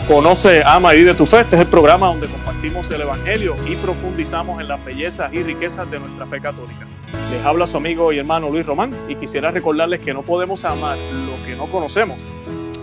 Conoce, Ama y Vive tu Fe. Este es el programa donde compartimos el Evangelio y profundizamos en las bellezas y riquezas de nuestra fe católica. Les habla su amigo y hermano Luis Román y quisiera recordarles que no podemos amar lo que no conocemos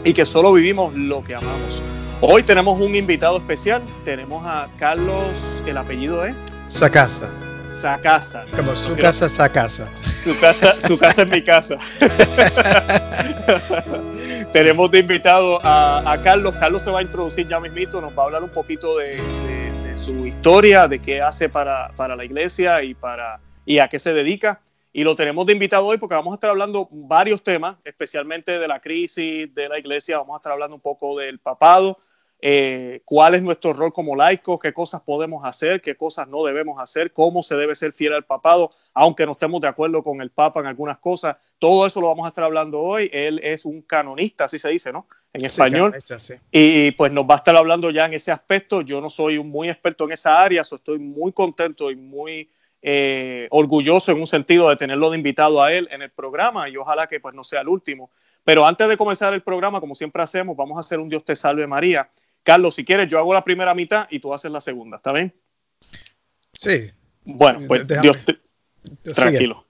y que solo vivimos lo que amamos. Hoy tenemos un invitado especial. Tenemos a Carlos, el apellido es Sacasa. Sacasa. Como su casa, Sacasa. Su casa, su casa es mi casa. Tenemos de invitado a, Carlos. Carlos se va a introducir ya mismito, nos va a hablar un poquito de, su historia, de qué hace para, para, la iglesia y, para, y a qué se dedica. Y lo tenemos de invitado hoy porque vamos a estar hablando varios temas, especialmente de la crisis de la iglesia. Vamos a estar hablando un poco del papado, eh, cuál es nuestro rol como laicos, qué cosas podemos hacer, qué cosas no debemos hacer, cómo se debe ser fiel al papado, aunque no estemos de acuerdo con el papa en algunas cosas. Todo eso lo vamos a estar hablando hoy. Él es un canonista, así se dice, ¿no? En español. Y pues nos va a estar hablando ya en ese aspecto. Yo no soy muy experto en esa área, so estoy muy contento y muy eh, orgulloso en un sentido de tenerlo de invitado a él en el programa y ojalá que pues no sea el último. Pero antes de comenzar el programa, como siempre hacemos, vamos a hacer un Dios te salve María. Carlos, si quieres, yo hago la primera mitad y tú haces la segunda, ¿está bien? Sí. Bueno, pues Dios te... Tranquilo.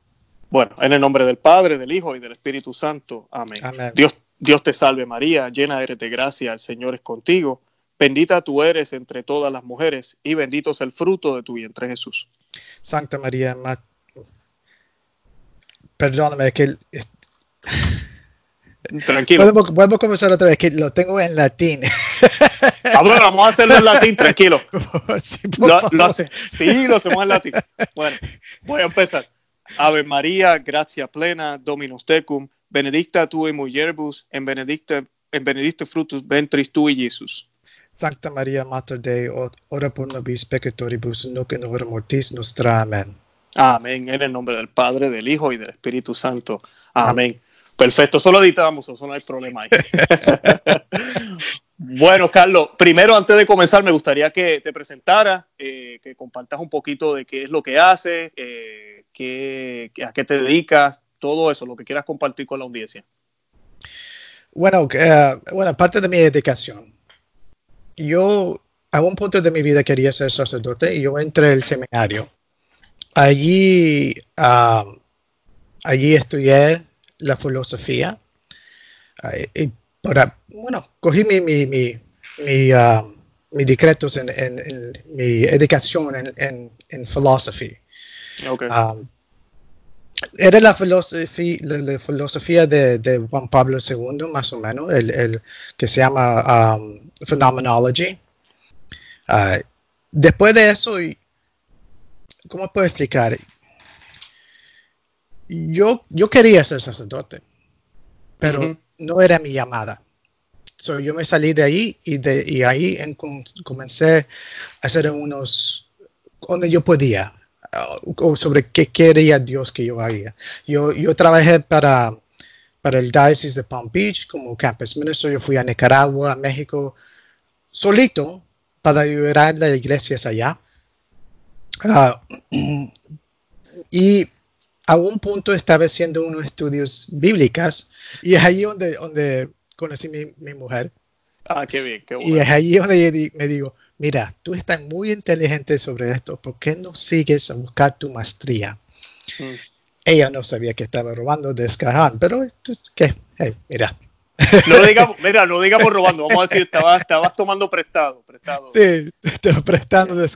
Bueno, en el nombre del Padre, del Hijo y del Espíritu Santo. Amén. Dios, Dios te salve María, llena eres de gracia, el Señor es contigo. Bendita tú eres entre todas las mujeres y bendito es el fruto de tu vientre Jesús. Santa María, perdóname que Tranquilo. Podemos, comenzar otra vez, que lo tengo en latín. Vamos, vamos a hacerlo en latín, tranquilo. Sí, lo, hace. sí, lo hacemos en latín. Bueno, voy a empezar. Ave María, gracia plena, Dominus tecum, benedicta tu in mulieribus, en benedicta, en benedicto frutus ventris tui, Jesús. Sancta María, Mater Dei, ora por nobis peccatoribus, nunc in hora mortis nostra. Amén. Amén. En el nombre del Padre, del Hijo y del Espíritu Santo. Amén. Perfecto, solo editamos, eso no hay problema ahí. bueno, Carlos, primero antes de comenzar me gustaría que te presentaras, eh, que compartas un poquito de qué es lo que haces, eh, a qué te dedicas, todo eso, lo que quieras compartir con la audiencia. Bueno, uh, bueno, parte de mi dedicación. Yo a un punto de mi vida quería ser sacerdote y yo entré al seminario. Allí, ah, allí estudié la filosofía. y para, bueno, cogí mi, mi, mi, mi, uh, decretos en, en, mi educación en, en, filosofía. Um, era la filosofía, la, filosofía de, de, Juan Pablo II, más o menos, el, el que se llama um, Phenomenology. Uh, después de eso, ¿cómo puedo explicar? Yo, yo quería ser sacerdote, pero no era mi llamada. So, yo me salí de ahí y, de, y ahí comencé a hacer unos, donde yo podía, uh, sobre qué quería Dios que yo haga. Yo, yo trabajé para, para el Diocese de Palm Beach como campus minister. Yo fui a Nicaragua, a México, solito para ayudar a las iglesias allá. Uh, y a un punto estaba haciendo unos estudios bíblicos y es ahí donde, donde conocí mi, mi mujer. Ah, qué bien, qué bueno. Y es ahí donde me digo, mira, tú estás muy inteligente sobre esto, ¿por qué no sigues a buscar tu maestría? Mm. Ella no sabía que estaba robando de Scarhan, pero ¿qué? mira. No digamos, mira, no digamos robando, vamos a decir, estabas, estabas tomando prestado, prestado. Sí, prestando de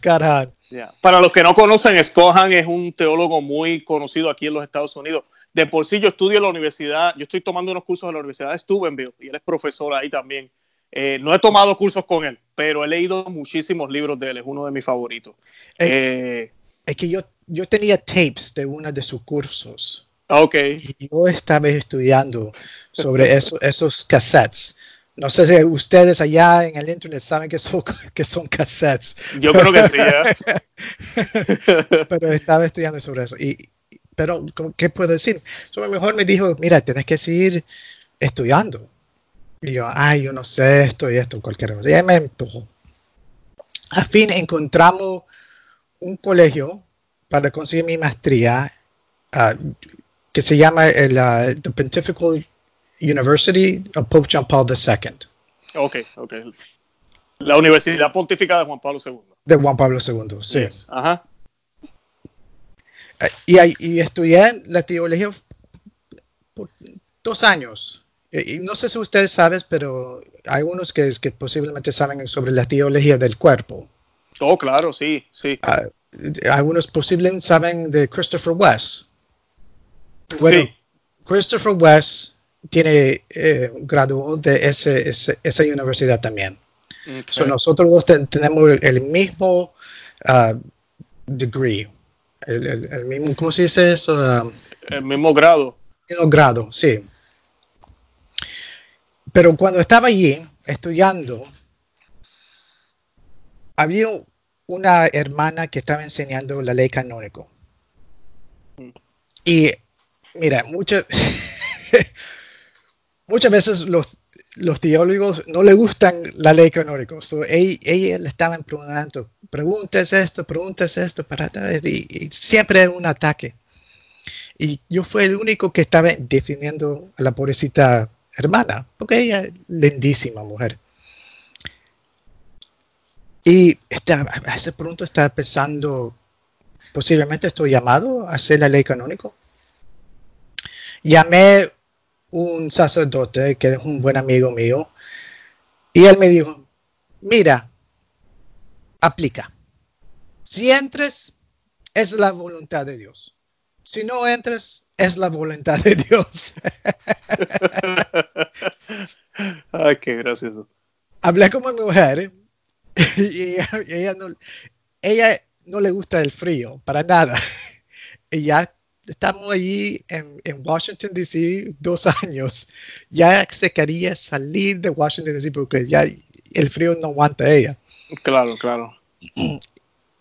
Scarhan. Para los que no conocen, Scott es un teólogo muy conocido aquí en los Estados Unidos. De por sí yo estudio en la universidad, yo estoy tomando unos cursos en la Universidad de Steubenville y él es profesor ahí también. Eh, no he tomado cursos con él, pero he leído muchísimos libros de él, es uno de mis favoritos. Eh, es que yo, yo tenía tapes de uno de sus cursos. Ah, ok. Y yo estaba estudiando sobre esos cassettes. No sé si ustedes allá en el internet saben que son, que son cassettes. Yo creo que sí. ¿eh? pero estaba estudiando sobre eso. Y, pero, ¿qué puedo decir? So, mejor me dijo, mira, tienes que seguir estudiando. Y yo, ay, yo no sé esto y esto, cualquier cosa. Y me empujó. A fin encontramos un colegio para conseguir mi maestría ah, que se llama el uh, the Pontifical University of Pope John Paul II. Ok, ok. La Universidad Pontífica de Juan Pablo II. De Juan Pablo II, sí. Yes. Ajá. Eh, Y, y estudié la teología por dos años. Y y no sé si ustedes saben, pero hay unos que, que posiblemente saben sobre la teología del cuerpo. Oh, claro, sí, sí. Ah, algunos posiblemente saben de Christopher West. Bueno, sí. Christopher West tiene eh, graduó de ese, ese- esa universidad también. So, nosotros dos ten- tenemos el, el mismo ah, degree, el, el- el mismo, ¿cómo se dice eso? Ah, El mismo grado. mismo grado, sí. Pero cuando estaba allí estudiando, había una hermana que estaba enseñando la ley canónico. Y mira, muchas muchas veces los, los teólogos no le gustan la ley canónica. So, ella, le estaban preguntando, preguntas esto, preguntas esto, para y, y siempre era un ataque. Y yo fui el único que estaba defendiendo a la pobrecita hermana, porque ella es lindísima mujer. Y estaba, a ese punto estaba pensando, posiblemente estoy llamado a hacer la ley canónico. Llamé un sacerdote que es un buen amigo mío y él me dijo, mira, aplica. Si entres, es la voluntad de Dios. Si no entres, es la voluntad de Dios. Ay, qué gracioso. Hablé con mi mujer y ella, ella no, ella no le gusta el frío, para nada. Ya estamos allí en, en Washington, D.C. dos años. Ya se quería salir de Washington, D.C. porque ya el frío no aguanta ella. Claro, claro.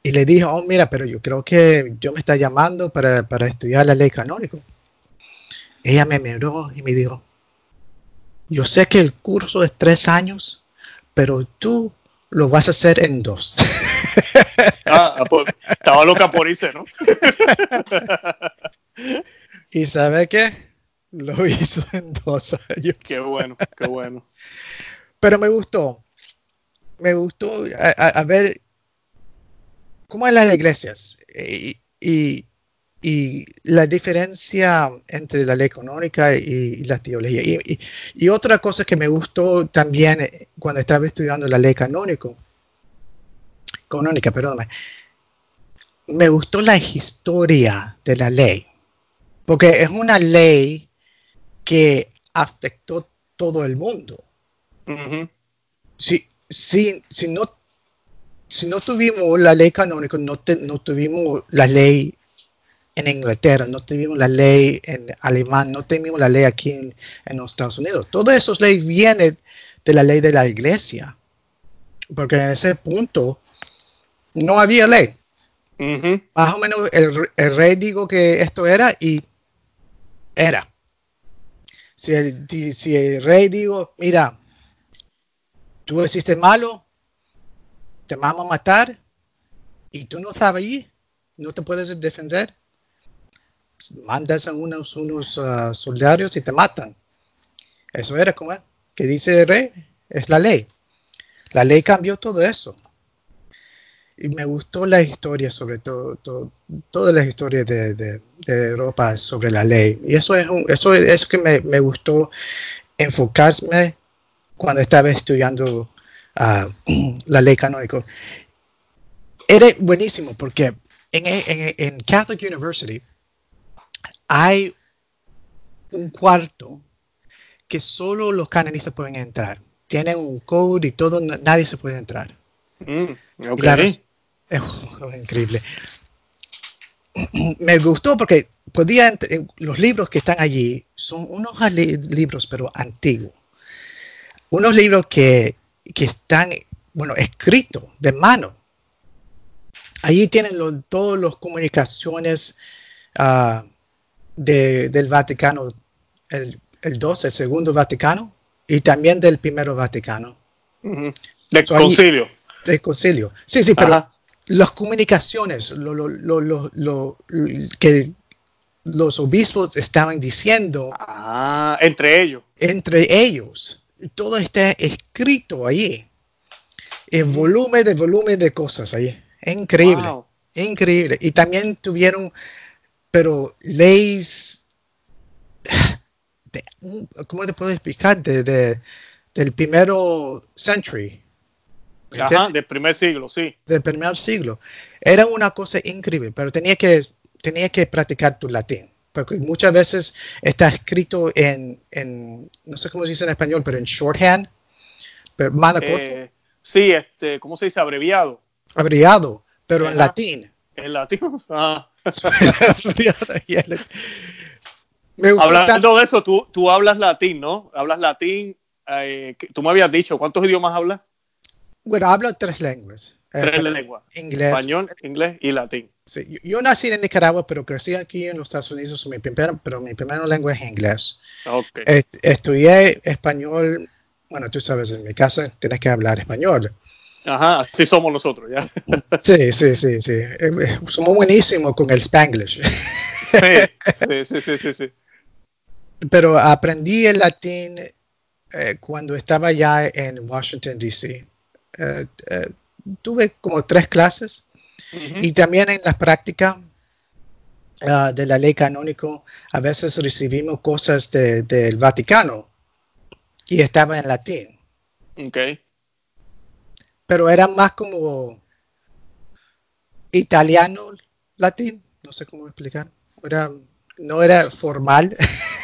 Y le dije, oh, mira, pero yo creo que yo me está llamando para, para estudiar la ley canónica. Ella me miró y me dijo, yo sé que el curso es tres años, pero tú lo vas a hacer en dos. Ah, ah, pues, estaba loca por irse, ¿no? ¿Y sabe qué? Lo hizo en dos años. Qué bueno, qué bueno. Pero me gustó. Me gustó a, a- a ver cómo es las iglesias y, y- y la diferencia entre la ley canónica y, y la teología. Y, otra cosa que me gustó también eh, cuando estaba estudiando la ley canónico, canónica, perdóname, me gustó la historia de la ley, porque es una ley que afectó todo el mundo Ujú. si, si, si, no, si no tuvimos la ley canónica, no, te- no tuvimos la ley en Inglaterra, no tuvimos la ley en Alemania, no tuvimos la ley aquí en, en los Estados Unidos. Todas esas leyes vienen de la ley de la iglesia, porque en ese punto no había ley. Más o menos el, re- el rey dijo que esto era y era. Si el, si el rey dijo, mira, tú hiciste malo, te vamos a matar y tú no estabas allí, no te puedes defender, mandas a unos, unos ah, soldados y te matan. Eso era como que dice el rey, es la ley. La ley cambió todo eso. Y me gustó la historia, sobre todo, todo- todas las historias de, de- de Europa sobre la ley. Y eso es un- eso es que me, me gustó enfocarme cuando estaba estudiando ah, la ley canónica. Era buenísimo porque en, en- Catholic University hay un cuarto que solo los canonistas pueden entrar. Tienen un code y todo, na- nadie se puede entrar. Mm. Claro, es, es increíble. Me gustó porque podía eh, los libros que están allí son unos li- libros pero antiguos. Unos libros que, que están, bueno, escritos de mano. Allí tienen lo- todas las comunicaciones de- del Vaticano, el, el 2, el segundo Vaticano, y también del primero Vaticano, Ujú. Del So, concilio. Del concilio. Sí, sí, pero Ajá. las comunicaciones, lo, lo- lo- lo- lo- que los obispos estaban diciendo Ah, entre ellos. entre ellos, todo está escrito allí. el volumen de volumen de cosas ahí. Increíble. Increíble. Y también tuvieron, pero leyes, de, ¿cómo te puedo explicar? De, del primero century. Ajá, del primer siglo, sí. Del primer siglo. Era una cosa increíble, pero tenía que, tenía que practicar tu latín. Porque muchas veces está escrito en, en no sé cómo se dice en español, pero en shorthand. Pero más eh, sí, este, ¿cómo se dice? Abreviado. Abreviado, pero en latín. En latín. Ah. Hablando de eso, tú, tú hablas latín, ¿no? Hablas latín. Eh, tú me habías dicho, ¿cuántos idiomas hablas? Bueno, hablo tres lenguas. Tres lenguas. Inglés. Español, inglés y latín. Sí, yo, nací en Nicaragua, pero crecí aquí en los Estados Unidos. Mi primera, pero mi primera lengua es inglés. Okay. estudié español. Bueno, tú sabes, en mi casa tienes que hablar español. Ajá, así somos nosotros, ¿ya? Sí, sí, sí, sí. Eh, eh, somos buenísimos con el Spanglish. Sí, sí, sí, sí, sí. Pero aprendí el latín eh, cuando estaba ya en Washington, D.C. tuve como tres clases y también en la práctica ah, de la ley canónico a veces recibimos cosas del Vaticano y estaba en latín. Okay pero era más como italiano latín, no sé cómo explicar. Era, no era formal.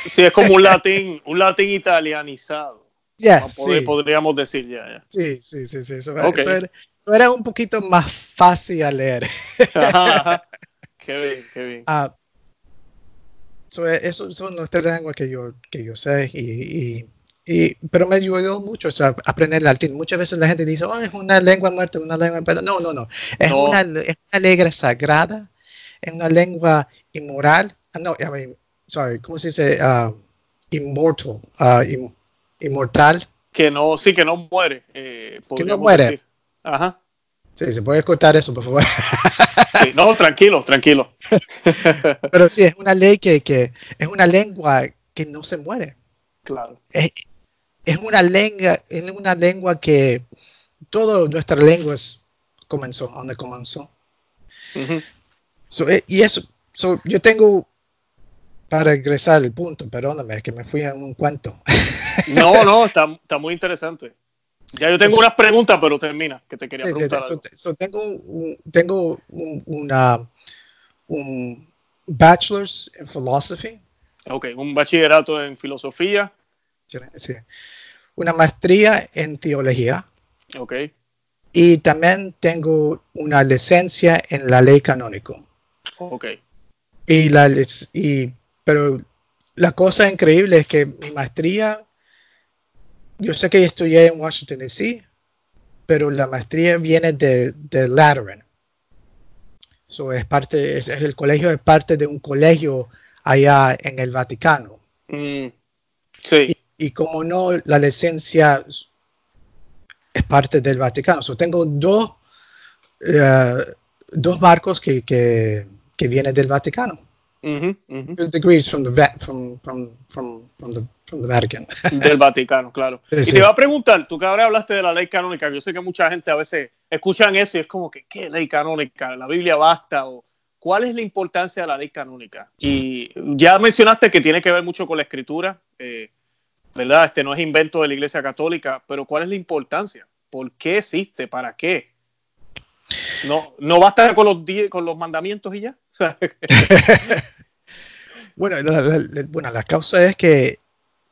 Sí, es como un latín, un latín italianizado. Ya, Podríamos decir ya, Sí, sí, sí, sí. Eso, era, un poquito más fácil a leer. Qué bien, qué bien. Ah, eso son nuestras lenguas que yo, que yo sé y pero me ayudó mucho a aprender latín. Muchas veces la gente dice, oh, es una lengua muerta, una lengua muerta. No, no, no. Es, Una, es una lengua sagrada, es una lengua inmoral. Ah, no, I mean, sorry, ¿cómo se dice? Uh, immortal, uh, inmortal. Que no, sí, que no muere. Eh, que no muere. Ajá. Sí, se puede cortar eso, por favor. no, tranquilo, tranquilo. Pero sí, es una ley que, que, es una lengua que no se muere. Claro es una lengua, es una lengua que todas nuestras lenguas comenzó, donde comenzó. Eh, y eso, yo tengo, para regresar al punto, perdóname, que me fui en un cuento. No, no, está, está muy interesante. Ya yo tengo unas preguntas, pero termina, que te quería preguntar. tengo un, tengo un, una, un bachelor's in philosophy. Ok, un bachillerato en filosofía. Sí una maestría en teología. Ok. Y también tengo una licencia en la ley canónico. Ok. Y la, y, pero la cosa increíble es que mi maestría, yo sé que estudié en Washington, D.C., pero la maestría viene de, de Lateran. So es parte, es, el colegio es parte de un colegio allá en el Vaticano. Mm, sí y como no, la licencia es parte del Vaticano. tengo dos, uh, dos barcos que, que, que, vienen del Vaticano. Degrees from the, from, from, from, the, from the Vatican. del Vaticano, claro. y te iba a preguntar, tú que ahora hablaste de la ley canónica, yo sé que mucha gente a veces escuchan eso y es como que, ¿qué ley canónica? ¿La Biblia basta? o ¿Cuál es la importancia de la ley canónica? Y ya mencionaste que tiene que ver mucho con la escritura. Eh, ¿verdad? Este no es invento de la Iglesia Católica, pero ¿cuál es la importancia? ¿Por qué existe? ¿Para qué? No, no basta con los, con los mandamientos y ya. bueno, la, bueno, la causa es que,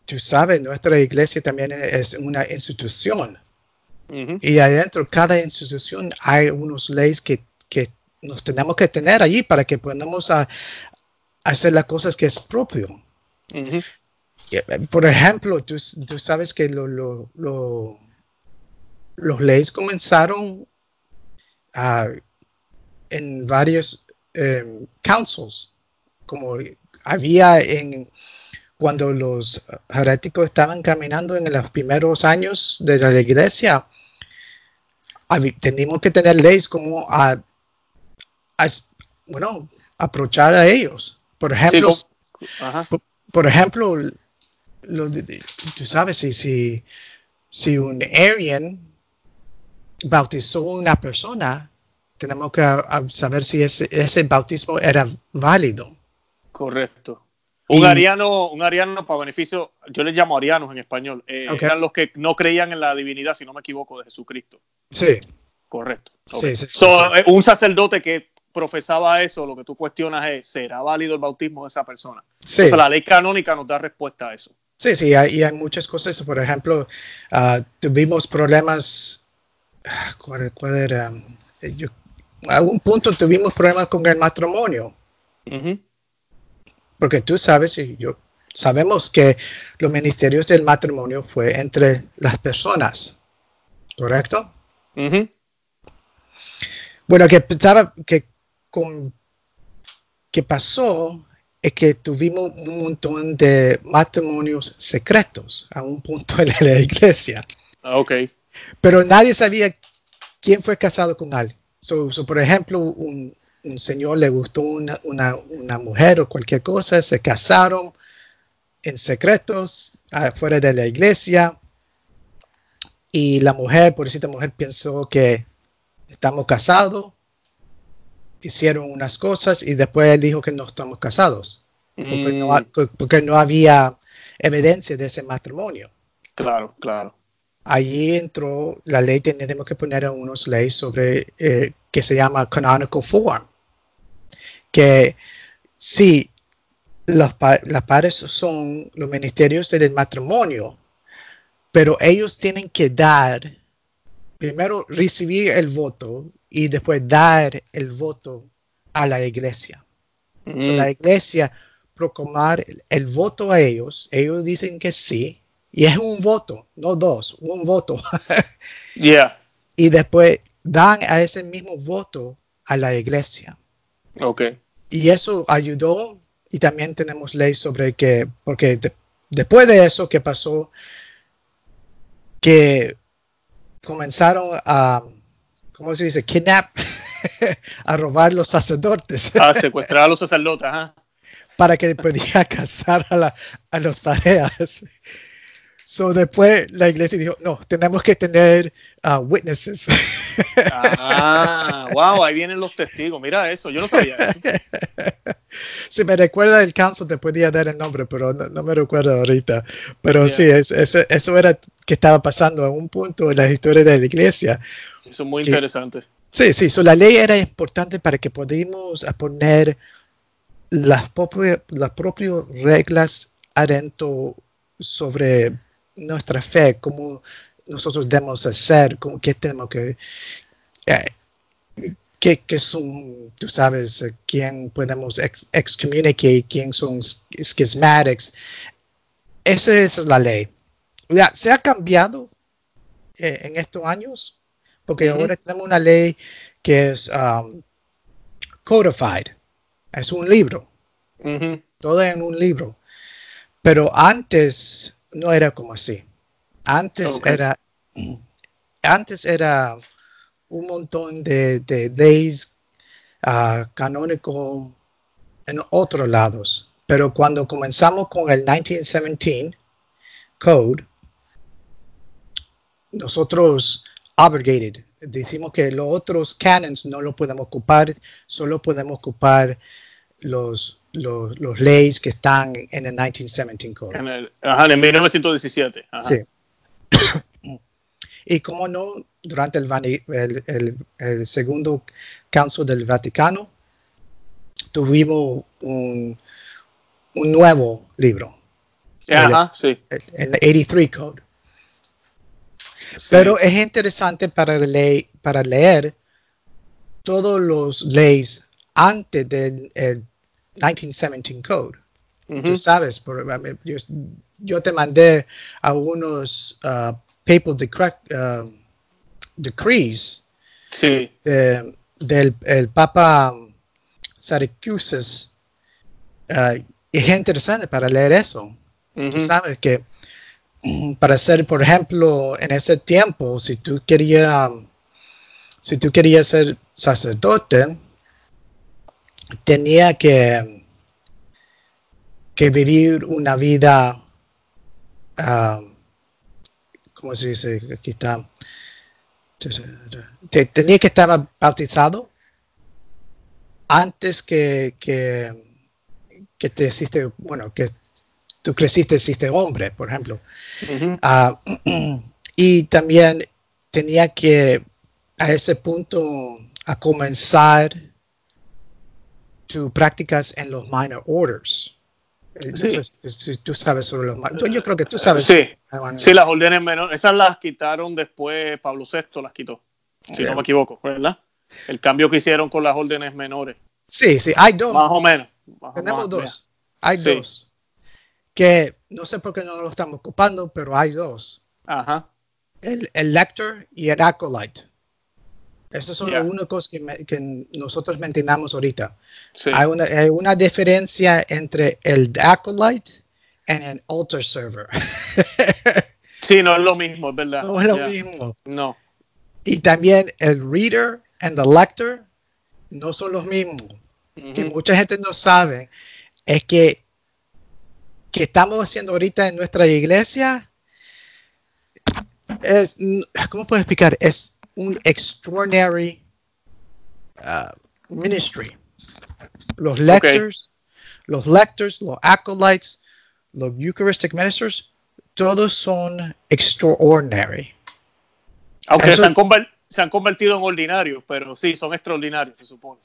tú sabes, nuestra iglesia también es una institución. Y adentro, cada institución hay unas leyes que, que, nos tenemos que tener allí para que podamos hacer las cosas que es propio. Por ejemplo, tú, sabes que los leyes comenzaron en varios em, councils, como había en cuando los heréticos estaban caminando en los primeros años de la iglesia, teníamos que tener leyes como a, bueno, aprovechar a ellos. Por ejemplo, por, ejemplo, tú sabes, si, si, si un Aryan bautizó una persona, tenemos que saber si ese, ese bautismo era válido. Correcto. Un ariano, un ariano para beneficio, yo les llamo arianos en español, eh, eran los que no creían en la divinidad, si no me equivoco, de Jesucristo. Sí. Correcto. Sí, eh, un sacerdote que profesaba eso, lo que tú cuestionas es, ¿será válido el bautismo de esa persona? Sí. la ley canónica nos da respuesta a eso. Sí, sí, hay, y hay muchas cosas. Por ejemplo, ah, tuvimos problemas. Ah, ¿Cuál, era? Eh, yo, a algún punto tuvimos problemas con el matrimonio. Porque tú sabes, y yo sabemos que los ministerios del matrimonio fue entre las personas, ¿correcto? Bueno, que, que, con, que pasó es que tuvimos un montón de matrimonios secretos a un punto en la iglesia. Ah, ok. Pero nadie sabía quién fue casado con alguien. por ejemplo, un, un señor le gustó una, una, mujer o cualquier cosa, se casaron en secretos afuera de la iglesia y la mujer, por esta mujer pensó que estamos casados, hicieron unas cosas y después él dijo que no estamos casados, porque, no, mm. porque no había evidencia de ese matrimonio. Claro, claro. Allí entró la ley, tenemos que poner unas leyes sobre eh, que se llama canonical form, que si los, las padres son los ministerios del matrimonio, pero ellos tienen que dar, primero recibir el voto y después dar el voto a la iglesia. Mm. la iglesia proclamar el, voto a ellos, ellos dicen que sí, y es un voto, no dos, un voto. yeah. Y después dan a ese mismo voto a la iglesia. Ok. Y eso ayudó y también tenemos ley sobre que, porque después de eso que pasó, que comenzaron a, ¿cómo se dice? Kidnap, a robar los sacerdotes. A secuestrar a los sacerdotes, Para que podía casar a, la, a los parejas. So después la iglesia dijo, no, tenemos que tener uh, witnesses. Ah, wow, ahí vienen los testigos. Mira eso, yo no sabía eso. Si me recuerda el council, te podía dar el nombre, pero no, me recuerdo ahorita. Pero sí, eso era que estaba pasando a un punto en la historia de la iglesia. Eso es muy interesante. Sí, sí, so la ley era importante para que podamos poner las, las propias reglas adentro sobre nuestra fe, cómo nosotros debemos hacer, cómo, qué tenemos que... Eh, qué, son, tú sabes, eh, quién podemos excommunicar, quién son schismatics. Esa, es la ley. Ya, se ha cambiado eh, en estos años, porque ahora tenemos una ley que es um, codified, es un libro, todo en un libro. Pero antes no era como así. Antes era antes era un montón de, leyes uh, canónicos en otros lados. Pero cuando comenzamos con el 1917 Code, nosotros obligated, decimos que los otros canons no lo podemos ocupar, solo podemos ocupar los los, los leyes que están en el 1917 Code. En el, ajá, en 1917. Sí. y como no, durante el, el, el, segundo Council del Vaticano, tuvimos un, un nuevo libro. Ajá, sí. En el 83 Code. Pero es interesante para, leer, para leer todos los leyes antes del 1917 Code. Tú sabes, por, yo, te mandé algunos uh, papal uh, decrees del el Papa Syracuse. Uh, es interesante para leer eso. Tú sabes que para ser, por ejemplo, en ese tiempo, si tú querías, si tú querías ser sacerdote, tenía que, que vivir una vida, uh, ¿cómo se dice? Aquí está. Tenía que estar bautizado antes que, que, que te hiciste, bueno, que tú creciste, hiciste hombre, por ejemplo. Ah, y también tenía que a ese punto a comenzar tus prácticas en los minor orders. Sí. Si tú sabes sobre los Yo creo que tú sabes. Sí, sí las órdenes menores. Esas las quitaron después, Pablo VI las quitó. Si no me equivoco, ¿verdad? El cambio que hicieron con las órdenes menores. Sí, sí, hay dos. Más o menos. Tenemos dos. Hay dos. Que no sé por qué no lo estamos ocupando, pero hay dos. Ajá. El, el lector y el acolyte. Esos son los únicos que, que, nosotros mencionamos ahorita. Hay, una, hay, una, diferencia entre el acolyte y el altar server. sí, no es lo mismo, ¿verdad? No es lo mismo. No. Y también el reader y el lector no son los mismos. Que mucha gente no sabe es que que estamos haciendo ahorita en nuestra iglesia es, ¿cómo puedo explicar? Es un extraordinary uh, ministry. Los lectors, los lectors, los acolytes, los Eucharistic ministers, todos son extraordinary. Aunque se, han se, han convertido en ordinarios, pero sí, son extraordinarios, se supone.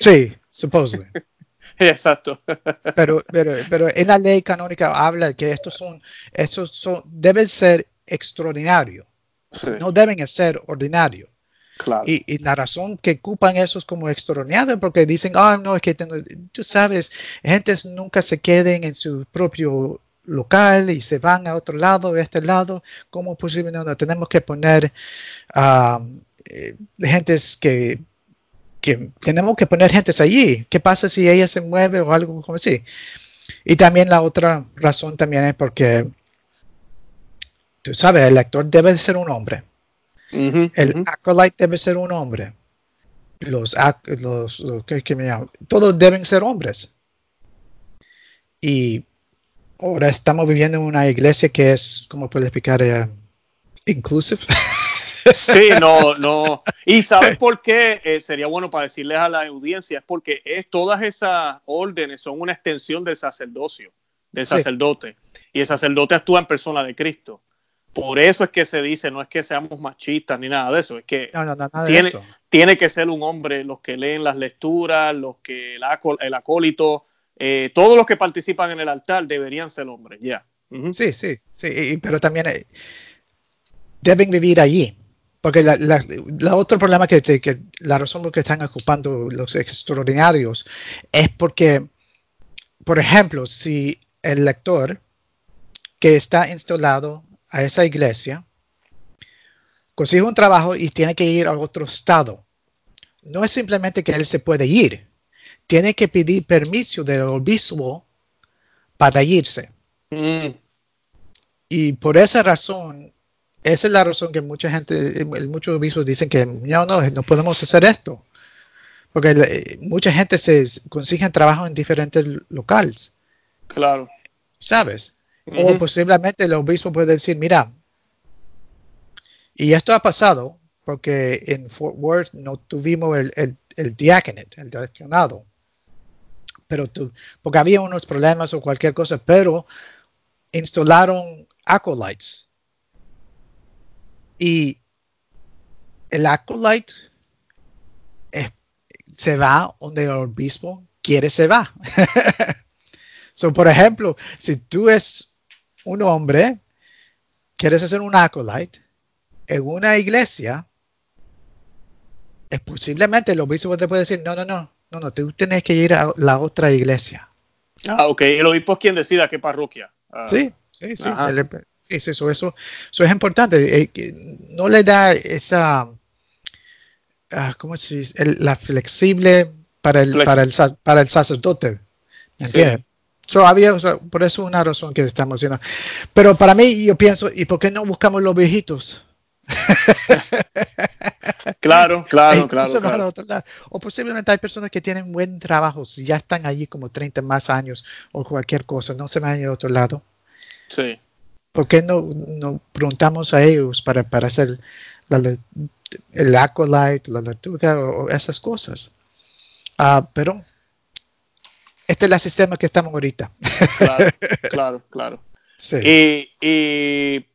Sí, supposedly. Exacto. pero, pero, pero en la ley canónica habla que estos son, estos son, deben ser extraordinarios. No deben ser ordinarios. Claro. Y, la razón que ocupan esos como extraordinarios porque dicen, ah, no, es que tú sabes, gentes nunca se queden en su propio local y se van a otro lado, a este lado, ¿cómo es posible? No, tenemos que poner eh, gentes que, que, tenemos que poner gentes allí. ¿Qué pasa si ella se mueve o algo como así? Y también la otra razón también es porque tú sabes, el lector debe ser un hombre. el acolyte debe ser un hombre. Los, los, ¿qué, me Todos deben ser hombres. Y ahora estamos viviendo en una iglesia que es, ¿cómo puedo explicar? Uh, inclusive. Sí, no, no. Y ¿sabes por qué? Eh, sería bueno para decirles a la audiencia, es porque es, todas esas órdenes son una extensión del sacerdocio, del sacerdote. Y el sacerdote actúa en persona de Cristo. Por eso es que se dice, no es que seamos machistas ni nada de eso, es que tiene, tiene, que ser un hombre los que leen las lecturas, los que el, el acólito, eh, todos los que participan en el altar deberían ser hombres, ya. Sí, sí, sí, pero también eh, deben vivir allí. Porque la, la, otro problema que, que, la razón por que están ocupando los extraordinarios es porque, por ejemplo, si el lector que está instalado a esa iglesia, consigue un trabajo y tiene que ir a otro estado. No es simplemente que él se puede ir, tiene que pedir permiso del obispo para irse. Mm. Y por esa razón, esa es la razón que mucha gente, muchos obispos dicen que no, no, no podemos hacer esto. Porque mucha gente se consigue trabajo en diferentes locales. Claro. ¿Sabes? O posiblemente el obispo puede decir, mira, y esto ha pasado porque en Fort Worth no tuvimos el, el, el diaconate, el diaconado, pero tú, porque había unos problemas o cualquier cosa, pero instalaron acolytes. Y el acolyte se va donde el obispo quiere se va. so, por ejemplo, si tú es un hombre, quieres hacer un acolyte en una iglesia, es posiblemente el obispo te puede decir, no, no, no, no, no, tú tienes que ir a la otra iglesia. Ah, ok, el obispo es quien decida qué parroquia. Ah. sí, sí, sí. eso, eso, eso es importante. Eh, no le da esa, uh, ¿cómo se dice? la flexible para el, para el, para el sacerdote. ¿Entiendes? Había, por eso es una razón que estamos haciendo. Pero para mí, yo pienso, ¿y por qué no buscamos los viejitos? claro, claro, claro, O posiblemente hay personas que tienen buen trabajo, si ya están allí como 30 más años o cualquier cosa, no se van a ir a otro lado. Sí. ¿Por qué no, no preguntamos a ellos para, para hacer la, el acolyte, la lectura o, esas cosas. Ah, pero este es el sistema que estamos ahorita. Claro, claro, claro. Sí. Y,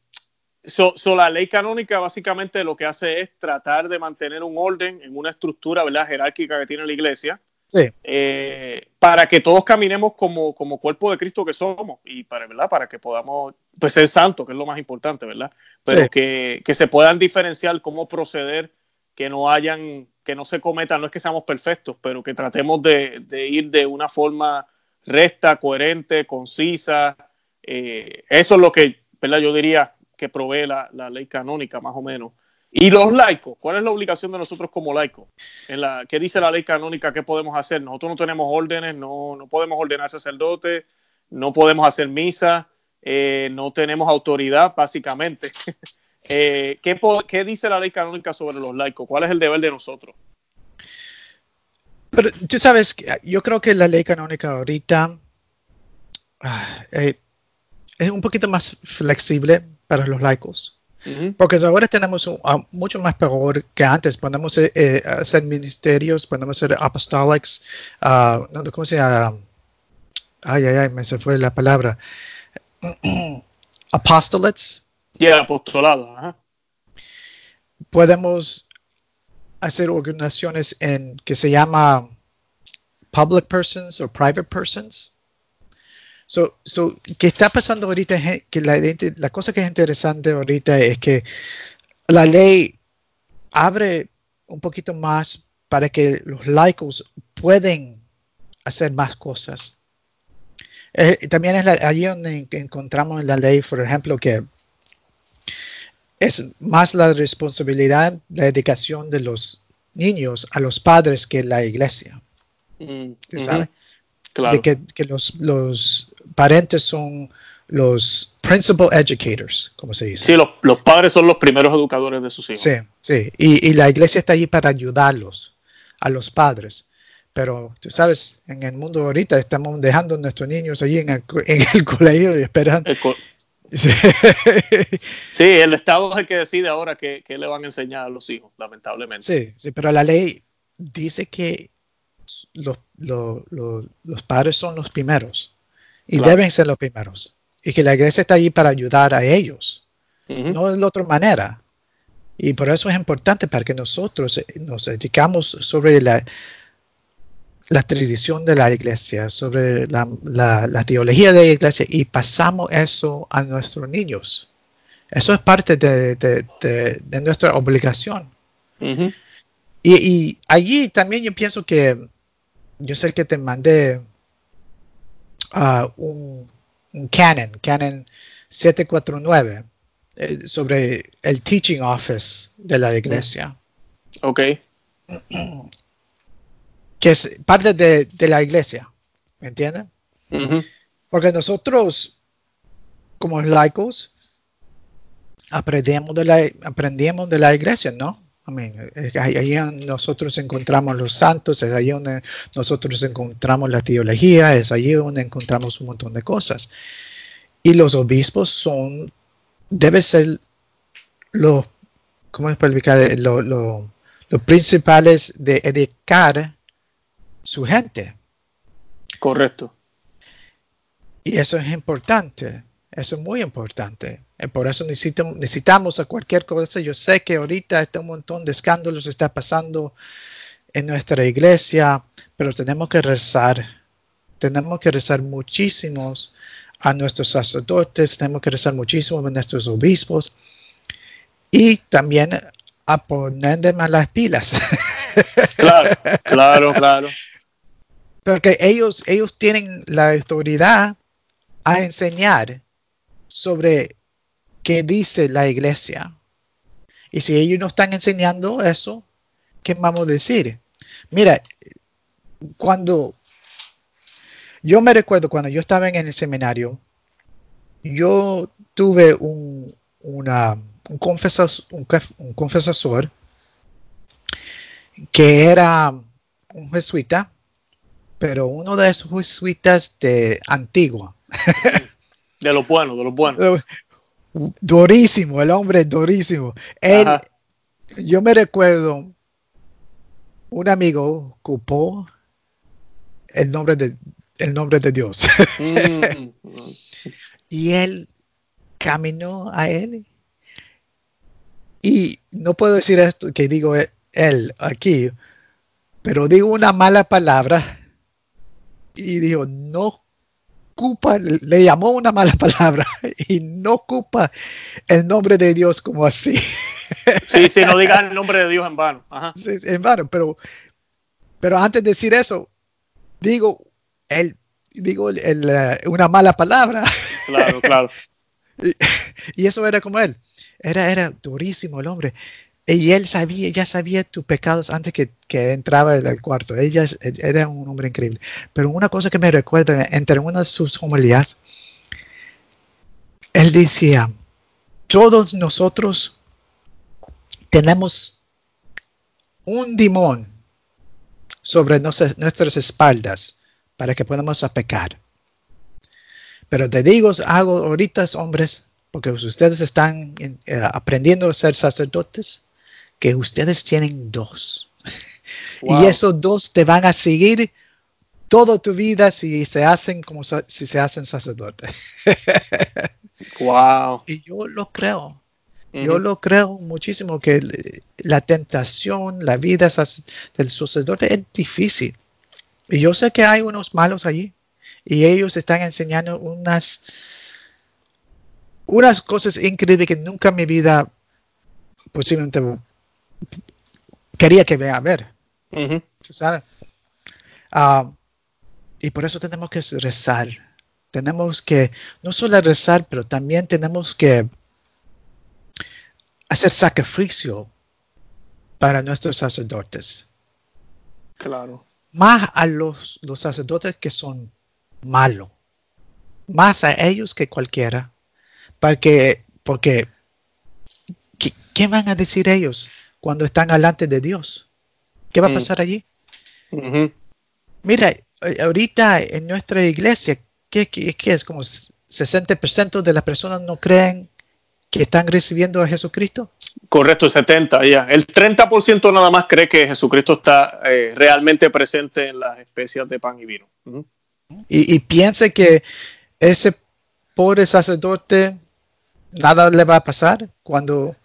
la ley canónica básicamente lo que hace es tratar de mantener un orden en una estructura ¿verdad? jerárquica que tiene la iglesia. Sí. Eh, para que todos caminemos como, como cuerpo de Cristo que somos y para, ¿verdad? para que podamos pues, ser santos, que es lo más importante, ¿verdad? Pero que, que, se puedan diferenciar cómo proceder, que no hayan que no se cometan, no es que seamos perfectos, pero que tratemos de, ir de una forma recta, coherente, concisa. Eh, eso es lo que, ¿verdad? Yo diría que provee la, ley canónica, más o menos. Y los laicos, ¿cuál es la obligación de nosotros como laicos? En la, ¿Qué dice la ley canónica? ¿Qué podemos hacer? Nosotros no tenemos órdenes, no, no podemos ordenar sacerdote, no podemos hacer misa, eh, no tenemos autoridad, básicamente. Eh, ¿qué, dice la ley canónica sobre los laicos? ¿Cuál es el deber de nosotros? Pero tú sabes, yo creo que la ley canónica ahorita ah, eh, es un poquito más flexible para los laicos. Porque ahora tenemos mucho más peor que antes. Podemos eh, hacer ministerios, podemos ser apostolics, uh, ¿cómo se llama? Ay, ay, ay, me se fue la palabra. Apostolates, y el apostolado. Podemos hacer organizaciones en que se llama public persons o private persons. So, so, ¿qué está pasando ahorita? Que la, la cosa que es interesante ahorita es que la ley abre un poquito más para que los laicos pueden hacer más cosas. Eh, también es allí donde encontramos en la ley, por ejemplo, que es más la responsabilidad, la dedicación de los niños a los padres que la iglesia. Mm, ¿Sabes? De que, los, los, parentes son los principal educators, como se dice. Sí, los, padres son los primeros educadores de sus hijos. Sí, sí. Y, la iglesia está allí para ayudarlos, a los padres. Pero tú sabes, en el mundo ahorita estamos dejando a nuestros niños allí en el, en el colegio y esperando. Sí. el Estado es el que decide ahora qué, le van a enseñar a los hijos, lamentablemente. Sí, sí, pero la ley dice que los, padres son los primeros y deben ser los primeros. Y que la iglesia está ahí para ayudar a ellos, no de otra manera. Y por eso es importante para que nosotros nos dedicamos sobre la, la tradición de la iglesia, sobre la, teología de la iglesia y pasamos eso a nuestros niños. Eso es parte de, nuestra obligación. y, allí también yo pienso que, yo sé que te mandé uh, un, canon, canon 749, eh, sobre el teaching office de la iglesia. Ok. que es parte de, la iglesia, ¿me entienden? Porque nosotros, como laicos, aprendemos de la, aprendemos de la iglesia, ¿no? ahí, nosotros encontramos los santos, es ahí donde nosotros encontramos la teología, es allí donde encontramos un montón de cosas. Y los obispos son, debe ser los, ¿cómo explicar? Los principales de educar su gente. Correcto. Y eso es importante, eso es muy importante. Eh, por eso necesitamos, necesitamos a cualquier cosa. Yo sé que ahorita está un montón de escándalos está pasando en nuestra iglesia, pero tenemos que rezar. Tenemos que rezar muchísimos a nuestros sacerdotes, tenemos que rezar muchísimo a nuestros obispos y también a poner más las pilas. Claro, claro, claro. Porque ellos, ellos tienen la autoridad a enseñar sobre qué dice la iglesia. Y si ellos no están enseñando eso, ¿qué vamos a decir? Mira, cuando yo me recuerdo cuando yo estaba en el seminario, yo tuve un, una, un, confesor, un confesor que era un jesuita pero uno de esos jesuitas de Antigua. De lo bueno, de lo bueno. Durísimo, el hombre durísimo. Él, yo me recuerdo, un amigo ocupó el nombre de, el nombre de Dios. Mm. y él caminó a él. Y no puedo decir esto que digo él aquí, pero digo una mala palabra y dijo, no ocupa, le llamó una mala palabra y no ocupa el nombre de Dios como así. Sí, sí, no digas el nombre de Dios en vano. Sí, en vano, pero, pero antes de decir eso, digo, el, digo el, una mala palabra. Claro, claro. Y, eso era como él. Era, era durísimo el hombre. Y él sabía, ya sabía tus pecados antes que, que entraba al cuarto. Ella era un hombre increíble. Pero una cosa que me recuerda, entre una de sus homilías, él decía, todos nosotros tenemos un dimón sobre nuestras espaldas para que podamos pecar. Pero te digo, hago ahorita, hombres, porque ustedes están eh, aprendiendo a ser sacerdotes, que ustedes tienen dos. Y esos dos te van a seguir toda tu vida si se hacen como si se hacen sacerdotes. wow. Y yo lo creo. Yo lo creo muchísimo que la tentación, la vida del sacerdote es difícil. Y yo sé que hay unos malos allí. Y ellos están enseñando unas, unas cosas increíbles que nunca en mi vida posiblemente quería que vea a ver. Ah, y por eso tenemos que rezar. Tenemos que no solo rezar, pero también tenemos que hacer sacrificio para nuestros sacerdotes. Claro. Más a los, los sacerdotes que son malos. Más a ellos que cualquiera. Porque, porque ¿qué, van a decir ellos cuando están delante de Dios? ¿Qué va a mm. pasar allí? Mira, eh, ahorita en nuestra iglesia, ¿qué, es? Como 60% de las personas no creen que están recibiendo a Jesucristo. Correcto, 70 ya. El 30% nada más cree que Jesucristo está eh, realmente presente en las especias de pan y vino. y, piense que ese pobre sacerdote nada le va a pasar cuando,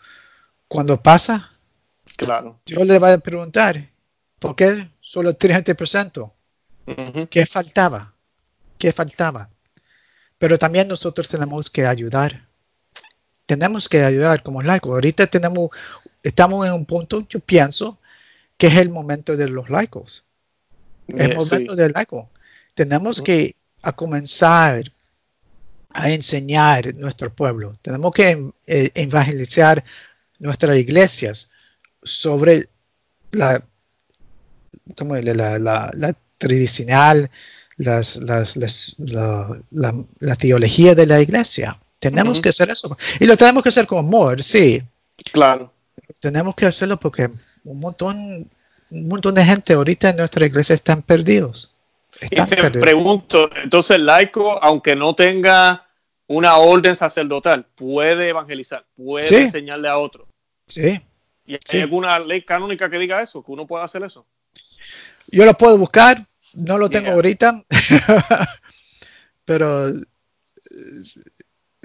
cuando pasa. Claro. Yo le voy a preguntar, ¿por qué solo el 30%? ¿Qué faltaba? ¿Qué faltaba? Pero también nosotros tenemos que ayudar. Tenemos que ayudar como laicos. Ahorita tenemos, estamos en un punto, yo pienso, que es el momento de los laicos. El eh, momento del laico. Tenemos que a comenzar a enseñar nuestro pueblo. Tenemos que eh, evangelizar nuestras iglesias sobre la, como la, la, tradicional, las, las, la, la, teología de la iglesia. Tenemos que hacer eso. Y lo tenemos que hacer con amor, sí. Claro. Tenemos que hacerlo porque un montón, un montón de gente ahorita en nuestra iglesia están perdidos. y te pregunto, entonces el laico, aunque no tenga una orden sacerdotal, puede evangelizar, puede enseñarle a otro. Sí. ¿Y hay alguna ley canónica que diga eso, que uno pueda hacer eso? Yo lo puedo buscar, no lo tengo ahorita, pero